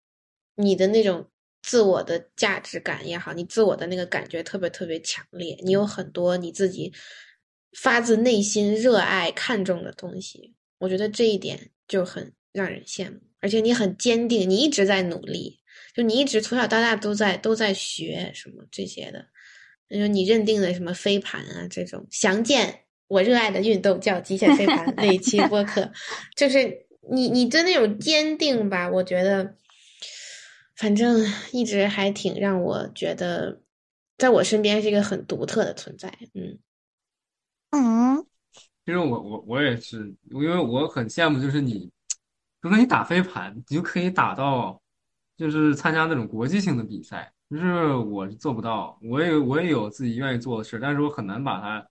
你的那种自我的价值感也好，你自我的那个感觉特别特别强烈，你有很多你自己发自内心热爱、看重的东西。我觉得这一点就很让人羡慕，而且你很坚定，你一直在努力，就你一直从小到大都在都在学什么这些的。就你认定的什么飞盘啊这种，详见我热爱的运动叫极限飞盘那一期播客，就是。你你的那种坚定吧，我觉得，反正一直还挺让我觉得，在我身边是一个很独特的存在。嗯
嗯，
其实我我我也是，因为我很羡慕，就是你，比如说你打飞盘，你就可以打到，就是参加那种国际性的比赛。就是我是做不到，我也我也有自己愿意做的事，但是我很难把它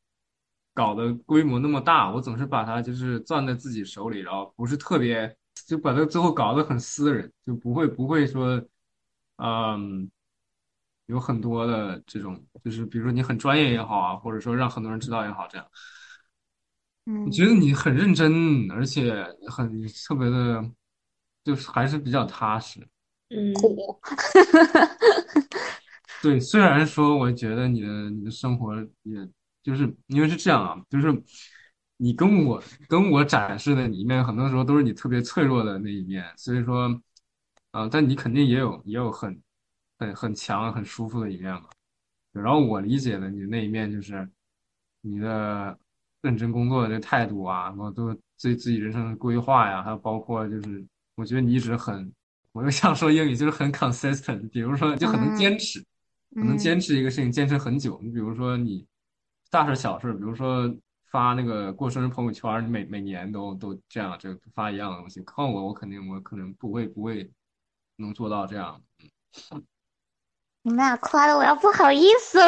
搞得规模那么大。我总是把它就是攥在自己手里，然后不是特别，就把它最后搞得很私人，就不会不会说，嗯，有很多的这种，就是比如说你很专业也好啊，或者说让很多人知道也好，这样。
嗯
我觉得你很认真，而且很特别的，就是还是比较踏实。
嗯，
苦，
对，虽然说我觉得你的你的生活也就是因为是这样啊，就是你跟我跟我展示的你一面，很多时候都是你特别脆弱的那一面，所以说，啊、但你肯定也有也有很很很强很舒服的一面嘛。然后我理解的你那一面就是你的认真工作的这态度啊，然后都对自己人生的规划呀，还有包括就是我觉得你一直很，我又想说英语就是很 consistent，比如说就很能坚持。可能
嗯
坚持一个事情坚持很久。你比如说你大事小事，比如说发那个过生日朋友圈，你每每年都都这样，就发一样的东西。靠我，我肯定我可能不会不会能做到这样。
你们俩夸的我要不好意思了。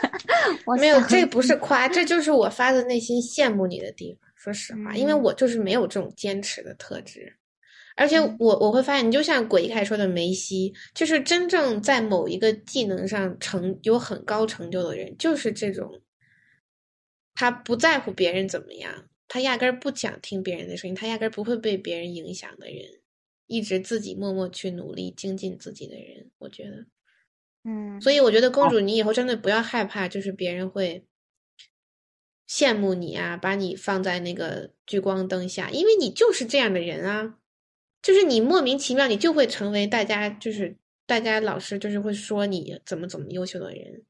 我
没有，这不是夸，这就是我发自内心羡慕你的地方。说实话，因为
嗯
我就是没有这种坚持的特质，而且
嗯
我我会发现，你就像鬼一开始说的梅西，就是真正在某一个技能上成有很高成就的人，就是这种，他不在乎别人怎么样，他压根儿不想听别人的声音，他压根儿不会被别人影响的人，一直自己默默去努力精进自己的人，我觉得。
嗯，
所以我觉得公主，你以后真的不要害怕，就是别人会羡慕你啊，把你放在那个聚光灯下，因为你就是这样的人啊，就是你莫名其妙，你就会成为大家就是大家老师就是会说你怎么怎么优秀的人，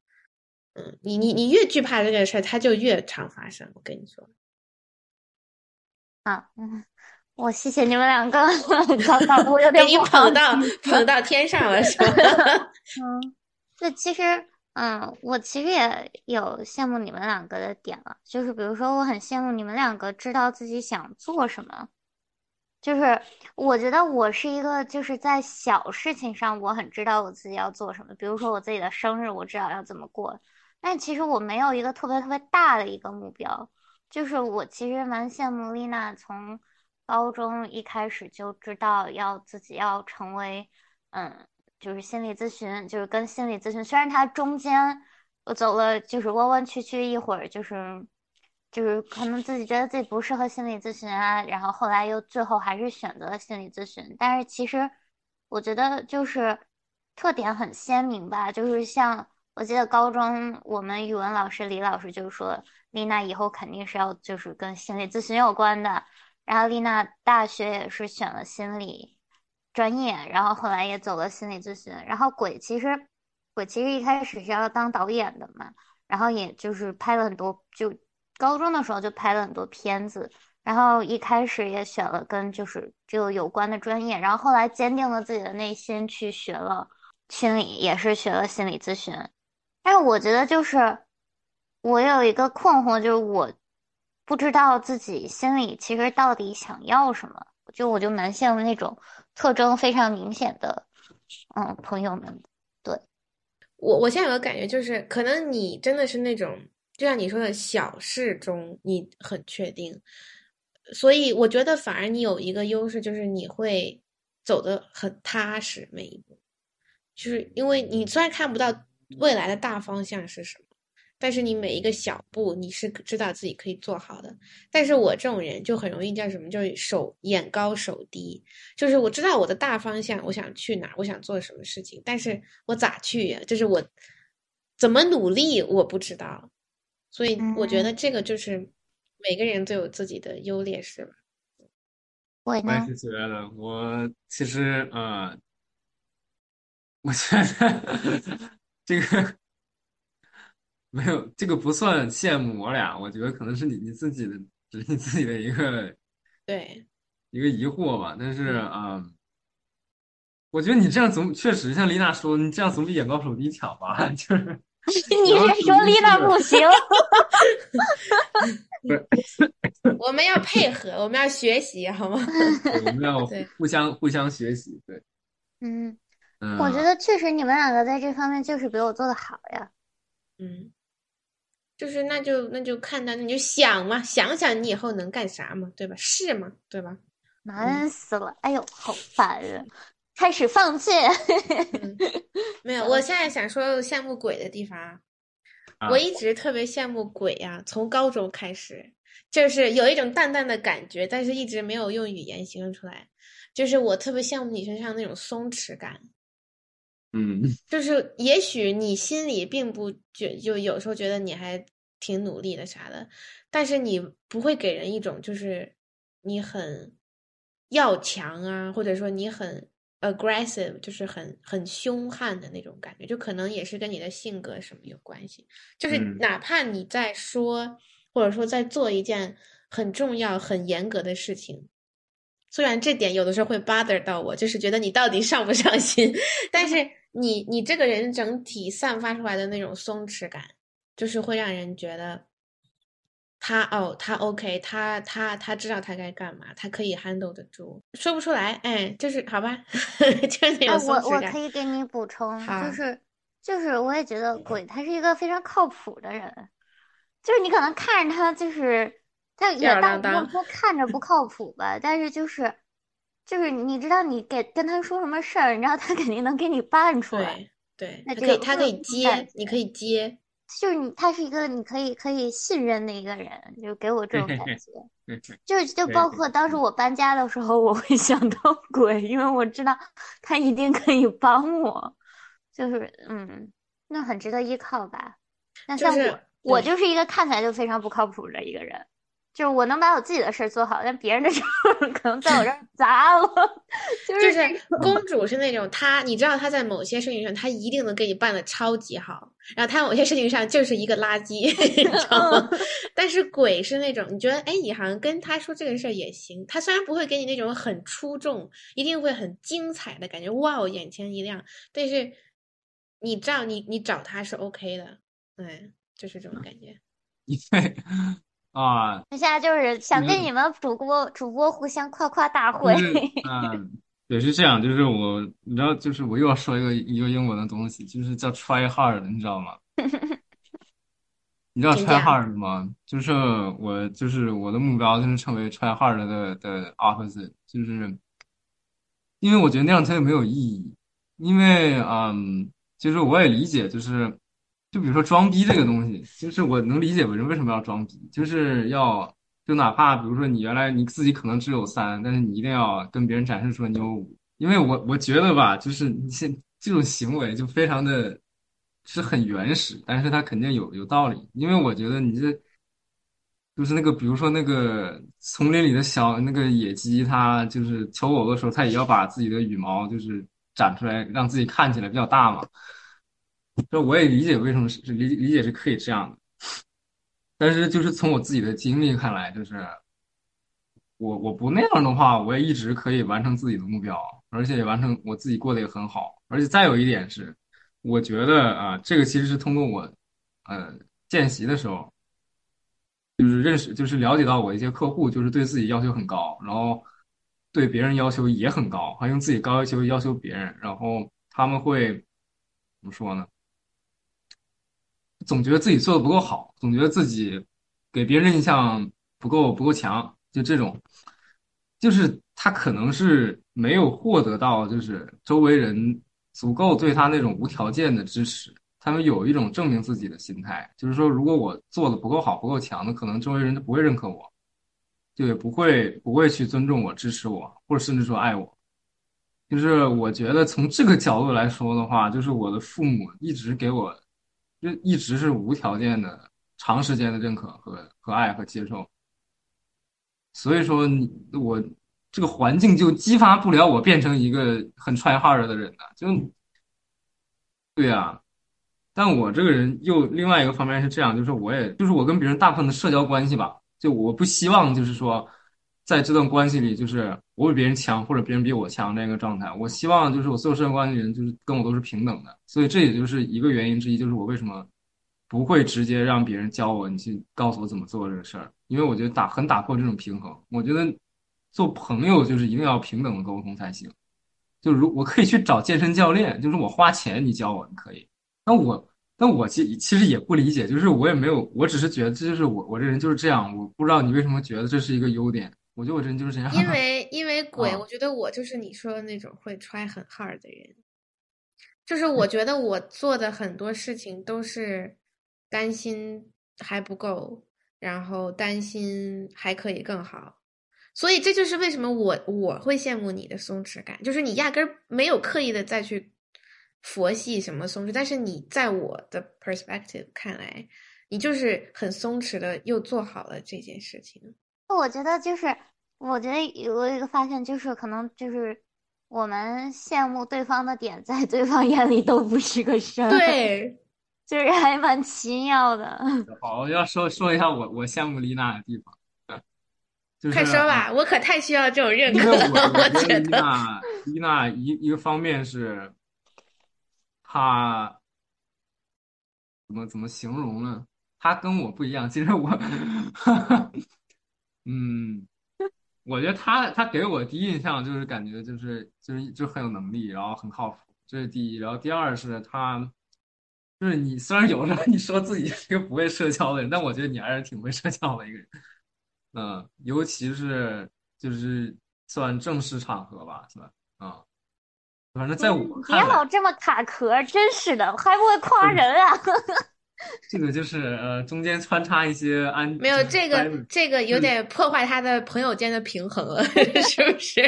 嗯，你你你越惧怕这个事儿，它就越常发生。我跟你说，
啊，嗯，我谢谢你们两个，我有点
给你捧到捧到天上了，是吧？
嗯，对，其实，嗯，我其实也有羡慕你们两个的点了，就是比如说，我很羡慕你们两个知道自己想做什么。就是我觉得我是一个，就是在小事情上我很知道我自己要做什么，比如说我自己的生日，我知道要怎么过，但其实我没有一个特别特别大的一个目标。就是我其实蛮羡慕丽娜从高中一开始就知道要自己要成为，嗯，就是心理咨询，就是跟心理咨询，虽然她中间我走了就是弯弯曲曲一会儿，就是就是可能自己觉得自己不适合心理咨询啊，然后后来又最后还是选择了心理咨询，但是其实我觉得就是特点很鲜明吧，就是像我记得高中我们语文老师李老师就说，丽娜以后肯定是要就是跟心理咨询有关的，然后丽娜大学也是选了心理专业，然后后来也走了心理咨询，然后鬼其实鬼其实一开始是要当导演的嘛，然后也就是拍了很多，就高中的时候就拍了很多片子，然后一开始也选了跟就是就有关的专业，然后后来坚定了自己的内心去学了心理，也是学了心理咨询。但是我觉得就是我有一个困惑，就是我不知道自己心里其实到底想要什么，就我就蛮羡慕那种特征非常明显的嗯朋友们。
对我我现在有个感觉，就是可能你真的是那种，就像你说的小事中你很确定，所以我觉得反而你有一个优势，就是你会走得很踏实每一步，就是因为你虽然看不到未来的大方向是什么，但是你每一个小步你是知道自己可以做好的。但是我这种人就很容易叫什么，就是手眼高手低，就是我知道我的大方向，我想去哪儿，我想做什么事情，但是我咋去呀？就是我怎么努力，我不知道。所以我觉得这个就是每个人都有自己的优劣势吧。
我
我也
呢，
是觉得，我其实呃，我觉得这个没有这个不算羡慕我俩，我觉得可能是你你自己的，只是你自己的一个
对，
一个疑惑吧。但是啊、嗯我觉得你这样总确实像丽娜说，你这样总比眼高手低强吧？就是
你是说丽娜不行？
我们要配合，我们要学习，好吗？
我们要互相互相学习。对，
嗯，
嗯，
我觉得确实你们两个在这方面就是比我做的好呀。
嗯，就是那就那就看到，那你就想嘛，想想你以后能干啥嘛，对吧？是嘛，对吧？
难死了！哎呦，好烦人！开始放弃。
嗯，没有，我现在想说羡慕鬼的地方我一直特别羡慕鬼呀、从高中开始，就是有一种淡淡的感觉，但是一直没有用语言形容出来。就是我特别羡慕你身上那种松弛感，
嗯
就是也许你心里并不觉，就有时候觉得你还挺努力的啥的，但是你不会给人一种就是你很要强啊，或者说你很 aggressive，就是很很凶悍的那种感觉，就可能也是跟你的性格什么有关系。就是
嗯
哪怕你在说，或者说在做一件很重要、很严格的事情，虽然这点有的时候会 bother 到我，就是觉得你到底上不上心，但是你你这个人整体散发出来的那种松弛感，就是会让人觉得他哦，他 OK，他他他知道他该干嘛，他可以 handle 得住，说不出来，哎，就是好吧，就是那
哎，
种松
我我可以给你补充，就是就是，我也觉得鬼他是一个非常靠谱的人，就是你可能看着他就是他也
吊儿
当不
郎当
用说看着不。靠谱吧，但是就是就是你知道你给跟他说什么事儿，你知道他肯定能给你办出来，
对对，
那
他可以他可以接，你可以接，
就是你他是一个你可以可以信任的一个人，就给我这种感 觉。就是就包括当时我搬家的时候，我会 想到鬼，因为我知道他一定可以帮我，就是嗯，那很值得依靠吧。那
就是
像我，我就是一个看起来就非常不靠谱的一个人，就是我能把我自己的事儿做好，但别人的事儿 可能在我这儿 砸了，就是
就是公主是那种她，你知道她在某些事情上，她一定能给你办的超级好，然后她某些事情上就是一个垃圾，你知道吗？但是鬼是那种你觉得，哎，你好像跟她说这个事儿也行，她虽然不会给你那种很出众，一定会很精彩的感觉，哇哦，眼前一亮，但是你知道你你找他是 OK 的，对，就是这种感觉。
因为啊，
那现在就是想跟
嗯
你们主播主播互相夸夸大
就
会，
是嗯，也，是这样，就是我，你知道，就是我又要说一个一个英文的东西，就是叫 try hard，你知道吗？你知道
请
try
讲
hard 吗？就是我，就是我的目标就是成为 try hard 的的 opposite，就是因为我觉得那样特别没有意义，因为嗯，其实我也理解，就是就比如说装逼这个东西，就是我能理解人为什么要装逼，就是要就哪怕比如说你原来你自己可能只有三，但是你一定要跟别人展示出你有五，因为我我觉得吧，就是你现这种行为就非常的是很原始，但是它肯定有有道理，因为我觉得你这。就是那个，比如说那个丛林里的小那个野鸡，它就是求偶的时候，它也要把自己的羽毛就是展出来，让自己看起来比较大嘛。这我也理解为什么是理理解是可以这样的，但是就是从我自己的经历看来，就是我我不那样的话，我也一直可以完成自己的目标，而且完成我自己过得也很好。而且再有一点是，我觉得啊，这个其实是通过我呃见习的时候。就是认识，就是了解到我一些客户，就是对自己要求很高，然后对别人要求也很高，还用自己高要求要求别人，然后他们会怎么说呢？总觉得自己做的不够好，总觉得自己给别人印象不够不够强，就这种，就是他可能是没有获得到就是周围人足够对他那种无条件的支持。他们有一种证明自己的心态，就是说，如果我做的不够好、不够强的可能周围人就不会认可我，就也不会不会去尊重我、支持我，或者甚至说爱我。就是我觉得从这个角度来说的话，就是我的父母一直给我，就一直是无条件的、长时间的认可和和爱和接受。所以说你我这个环境就激发不了我变成一个很 try hard 的人的，就对呀、但我这个人又另外一个方面是这样，就是我也就是我跟别人大部分的社交关系吧，就我不希望就是说，在这段关系里，就是我比别人强或者别人比我强这个状态。我希望就是我所有社交关系人就是跟我都是平等的，所以这也就是一个原因之一，就是我为什么不会直接让别人教我，你去告诉我怎么做这个事儿，因为我觉得打很打破这种平衡。我觉得做朋友就是一定要平等的沟通才行。就如我可以去找健身教练，就是我花钱你教我，你可以。那我，但我其其实也不理解，就是我也没有，我只是觉得这就是我，我这人就是这样，我不知道你为什么觉得这是一个优点。我觉得我这人就是这样。
因为因为为鬼，
啊
我觉得我就是你说的那种会 try 很 hard 的人，就是我觉得我做的很多事情都是担心还不够，然后担心还可以更好，所以这就是为什么我我会羡慕你的松弛感，就是你压根儿没有刻意的再去佛系什么松弛，但是你在我的 perspective 看来，你就是很松弛的又做好了这件事情。
我觉得就是，我觉得有我有一个发现，就是可能就是我们羡慕对方的点，在对方眼里都不是个事儿，，
对，
就是还蛮奇妙的。
好，我要说说一下我我羡慕丽娜的地方，就是
快说吧，
啊
我可太需要这种认可了，
我我
我觉
觉得丽。娜丽娜一一个方面是，她怎么怎么形容呢？她跟我不一样。其实我，嗯，我觉得他他给我第一印象就是感觉就是就是就很有能力，然后很靠谱，这是第一。然后第二是他，就是你虽然有时候你说自己是一个不会社交的人，但我觉得你还是挺会社交的一个人。嗯，尤其是就是算正式场合吧，是吧？啊、反正在我
别老这么卡壳，真是的，还不会夸人啊！
这个就是呃中间穿插一些安，
没有这个这个有
嗯
点破坏他的朋友间的平衡了，是不是？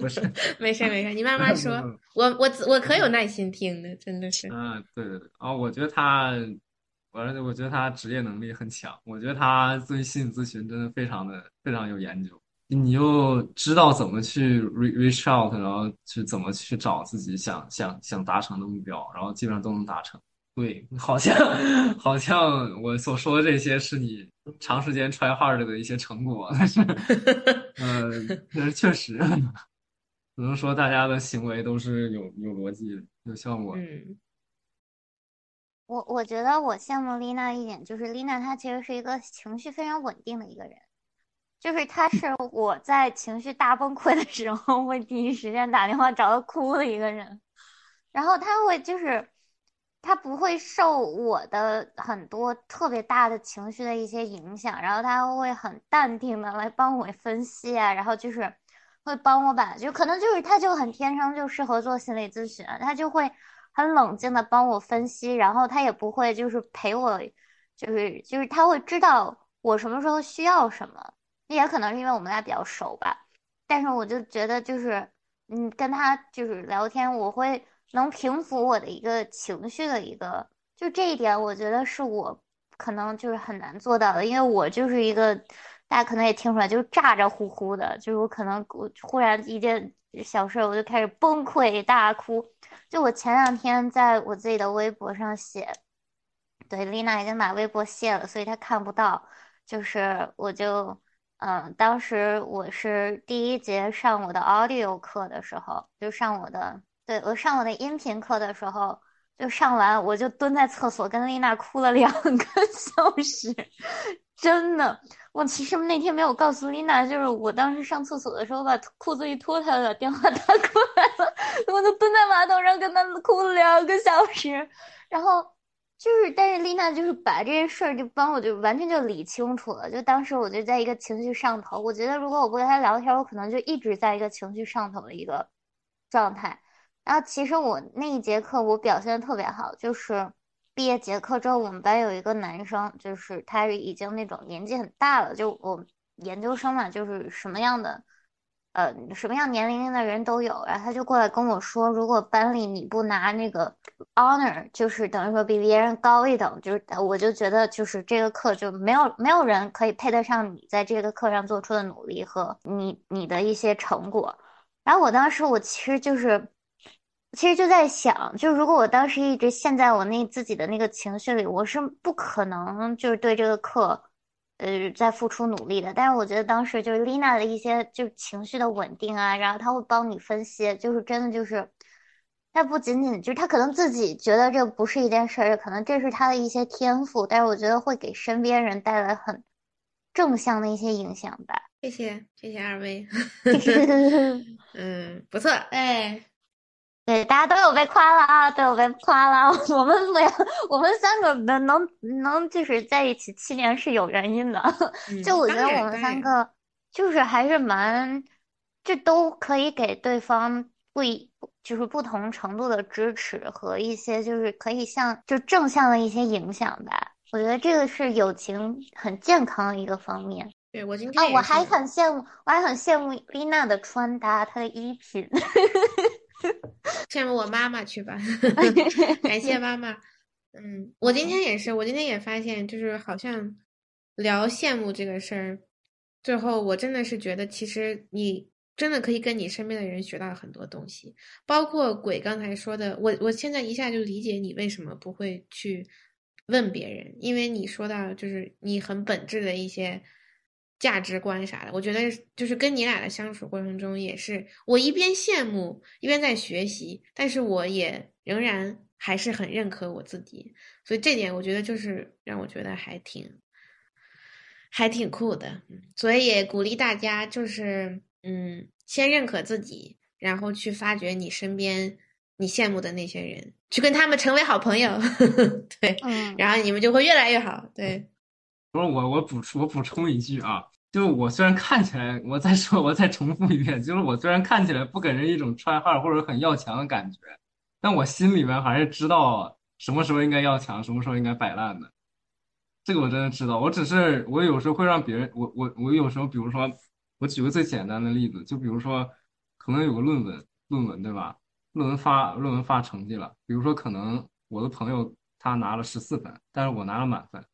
不是，
没事没事，你慢慢说
嗯，
我我我可有耐心听的，真的是。
嗯，对对对，啊，我觉得他，我我觉得他职业能力很强，我觉得他对心理咨询真的非常的非常有研究，你又知道怎么去 re reach out，然后去怎么去找自己想想想达成的目标，然后基本上都能达成。对，好像好像我所说的这些是你长时间 try hard 的一些成果，但是，呃，但是确实，只能说大家的行为都是有有逻辑，有效果的。
嗯。
我我觉得我羡慕丽娜一点，就是丽娜她其实是一个情绪非常稳定的一个人，就是她是我在情绪大崩溃的时候会第一时间打电话找她哭的一个人，然后她会就是他不会受我的很多特别大的情绪的一些影响，然后他会很淡定的来帮我分析啊，然后就是会帮我把，就可能就是他就很天生就适合做心理咨询，他就会。很冷静的帮我分析，然后他也不会就是陪我，就是就是他会知道我什么时候需要什么，也可能是因为我们俩比较熟吧。但是我就觉得就是，嗯，跟他就是聊天，我会能平复我的一个情绪的一个，就这一点，我觉得是我可能就是很难做到的，因为我就是一个大家可能也听出来，就是咋咋呼呼的，就是我可能我忽然一件小事我就开始崩溃大哭。就我前两天在我自己的微博上写，对，丽娜已经把微博卸了，所以她看不到。就是我就，嗯，当时我是第一节上我的 audio 课的时候，就上我的，对，我上我的音频课的时候，就上完我就蹲在厕所跟丽娜哭了两个 小时，真的。我其实那天没有告诉丽娜，就是我当时上厕所的时候把裤子一脱，她把电话 打过来了，我就蹲在马桶上跟她哭了两个小时，然后就是，但是丽娜就是把这件事儿就帮我就完全就理清楚了，就当时我就在一个情绪上头，我觉得如果我不跟她聊天，我可能就一直在一个情绪上头的一个状态，然后其实我那一节课我表现的特别好，就是。毕业结课之后，我们班有一个男生，就是他已经那种年纪很大了，就我研究生嘛，就是什么样的，呃，什么样年龄的人都有。然后他就过来跟我说，如果班里你不拿那个 honor，就是等于说比别人高一等，就是我就觉得就是这个课就没有没有人可以配得上你在这个课上做出的努力和你你的一些成果。然后我当时我其实就是。其实就在想，就如果我当时一直陷在我那自己的那个情绪里，我是不可能就是对这个课，呃，在付出努力的。但是我觉得当时就是 Lina 的一些就是情绪的稳定啊，然后她会帮你分析，就是真的就是，他不仅仅就是他可能自己觉得这不是一件事儿，可能这是他的一些天赋，但是我觉得会给身边人带来很正向的一些影响吧。
谢谢谢谢二位，嗯，不错，哎。
对，大家都有被夸了啊，都有被夸了。我们没有，我们三个能能能就是在一起七年是有原因的。就我觉得我们三个就是还是蛮，这都可以给对方不一，就是不同程度的支持和一些就是可以向就正向的一些影响吧。我觉得这个是友情很健康的一个方面。
对我今
啊，
天也
我还很羡慕，我还很羡慕丽娜的穿搭，她的衣品。
羡慕我妈妈去吧，感谢妈妈。嗯，我今天也是，我今天也发现，就是好像聊羡慕这个事儿，最后我真的是觉得，其实你真的可以跟你身边的人学到很多东西，包括鬼刚才说的，我我现在一下就理解你为什么不会去问别人，因为你说到就是你很本质的一些价值观啥的，我觉得就是跟你俩的相处过程中也是，我一边羡慕一边在学习，但是我也仍然还是很认可我自己，所以这点我觉得就是让我觉得还挺还挺酷的，嗯，所以也鼓励大家就是嗯，先认可自己，然后去发掘你身边你羡慕的那些人，去跟他们成为好朋友，对，
嗯。
然后你们就会越来越好，对。
不是我，我补充我补充一句啊，就是我虽然看起来，我再说我再重复一遍，就是我虽然看起来不给人一种穿汉或者很要强的感觉，但我心里面还是知道什么时候应该要强，什么时候应该摆烂的。这个我真的知道，我只是我有时候会让别人，我我我有时候，比如说，我举个最简单的例子，就比如说，可能有个论文，论文对吧？论文发论文发成绩了，比如说可能我的朋友他拿了十四分，但是我拿了满分。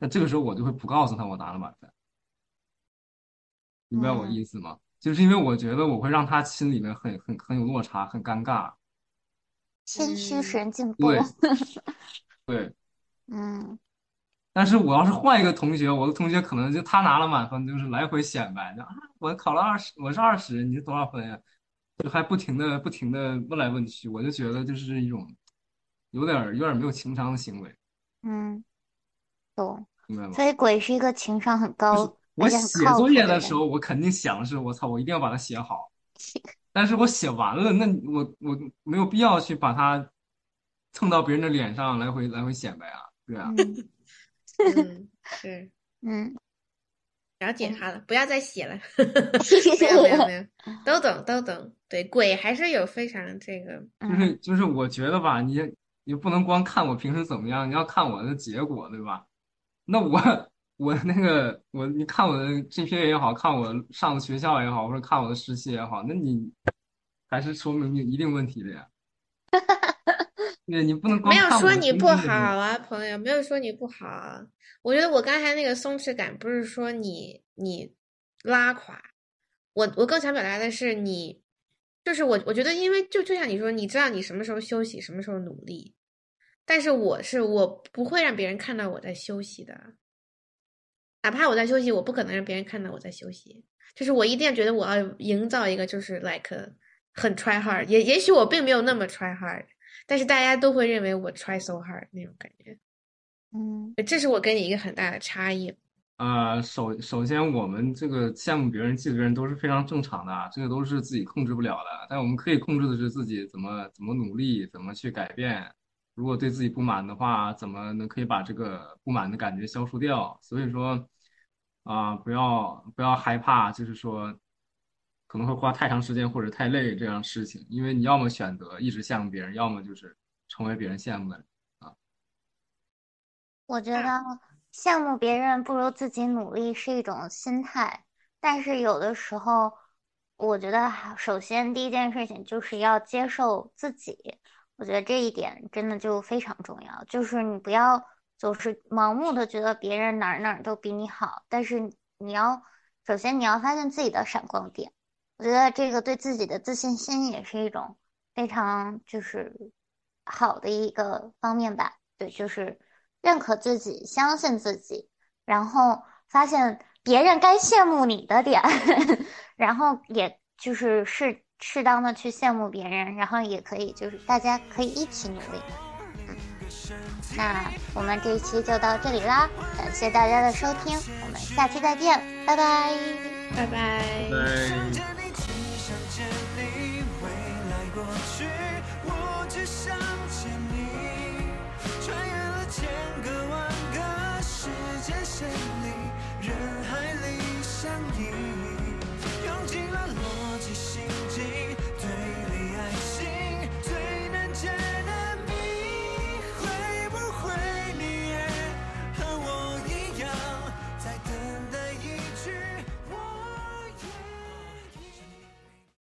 那这个时候我就会不告诉他我拿了满分，明白我
嗯
意思吗？就是因为我觉得我会让他心里面很很很有落差，很尴尬。
谦虚使
嗯
人进步。
对对，
嗯
但是我要是换一个同学，我的同学可能就他拿了满分，就是来回显摆，就啊，我考了二十，我是二十，你是多少分呀？就还不停的不停的问来问去，我就觉得就是一种有点儿有点儿没有情商的行为，
嗯，懂。
明白吗？
所以鬼是一个情商很高，
我写作业
的
时候，我肯定想的是，我操，我一定要把它写好。但是我写完了，那我我没有必要去把它蹭到别人的脸上来回来回显摆啊，对啊，
嗯
嗯，是
嗯，
了解他了，不要再写了。没有没有没有，都懂都懂。对，鬼还是有非常这个，
就是就是我觉得吧，你你不能光看我平时怎么样，你要看我的结果，对吧？那我我那个我你看我的 GPA 也好看我上的学校也好，或者看我的实习也好，那你还是说明有一定问题的呀。对，你不能光
没有说你不好啊，朋友，没有说你不好啊。我觉得我刚才那个松弛感不是说你你拉垮，我我更想表达的是你，就是我我觉得，因为就就像你说，你知道你什么时候休息，什么时候努力，但是我是我不会让别人看到我在休息的，哪怕我在休息，我不可能让别人看到我在休息，就是我一定要觉得我要营造一个就是 like 很 try hard，也也许我并没有那么 try hard，但是大家都会认为我 try so hard 那种感觉，
嗯
这是我跟你一个很大的差异。
呃，首首先，我们这个羡慕别人、嫉妒别人都是非常正常的啊，这个都是自己控制不了的。但我们可以控制的是自己怎么怎么努力，怎么去改变。如果对自己不满的话，怎么能可以把这个不满的感觉消除掉？所以说，啊、不要不要害怕，就是说可能会花太长时间或者太累这样事情，因为你要么选择一直羡慕别人，要么就是成为别人羡慕的人啊。
我觉得羡慕别人不如自己努力是一种心态，但是有的时候，我觉得首先第一件事情就是要接受自己，我觉得这一点真的就非常重要，就是你不要总是盲目的觉得别人哪儿哪儿都比你好，但是你要首先你要发现自己的闪光点，我觉得这个对自己的自信心也是一种非常就是好的一个方面吧，对，就是。认可自己，相信自己，然后发现别人该羡慕你的点，然后也就是是适当的去羡慕别人，然后也可以，就是大家可以一起努力。那我们这一期就到这里啦，感谢大家的收听，我们下期再见，拜拜
拜拜。
穿越了千个万个时间线。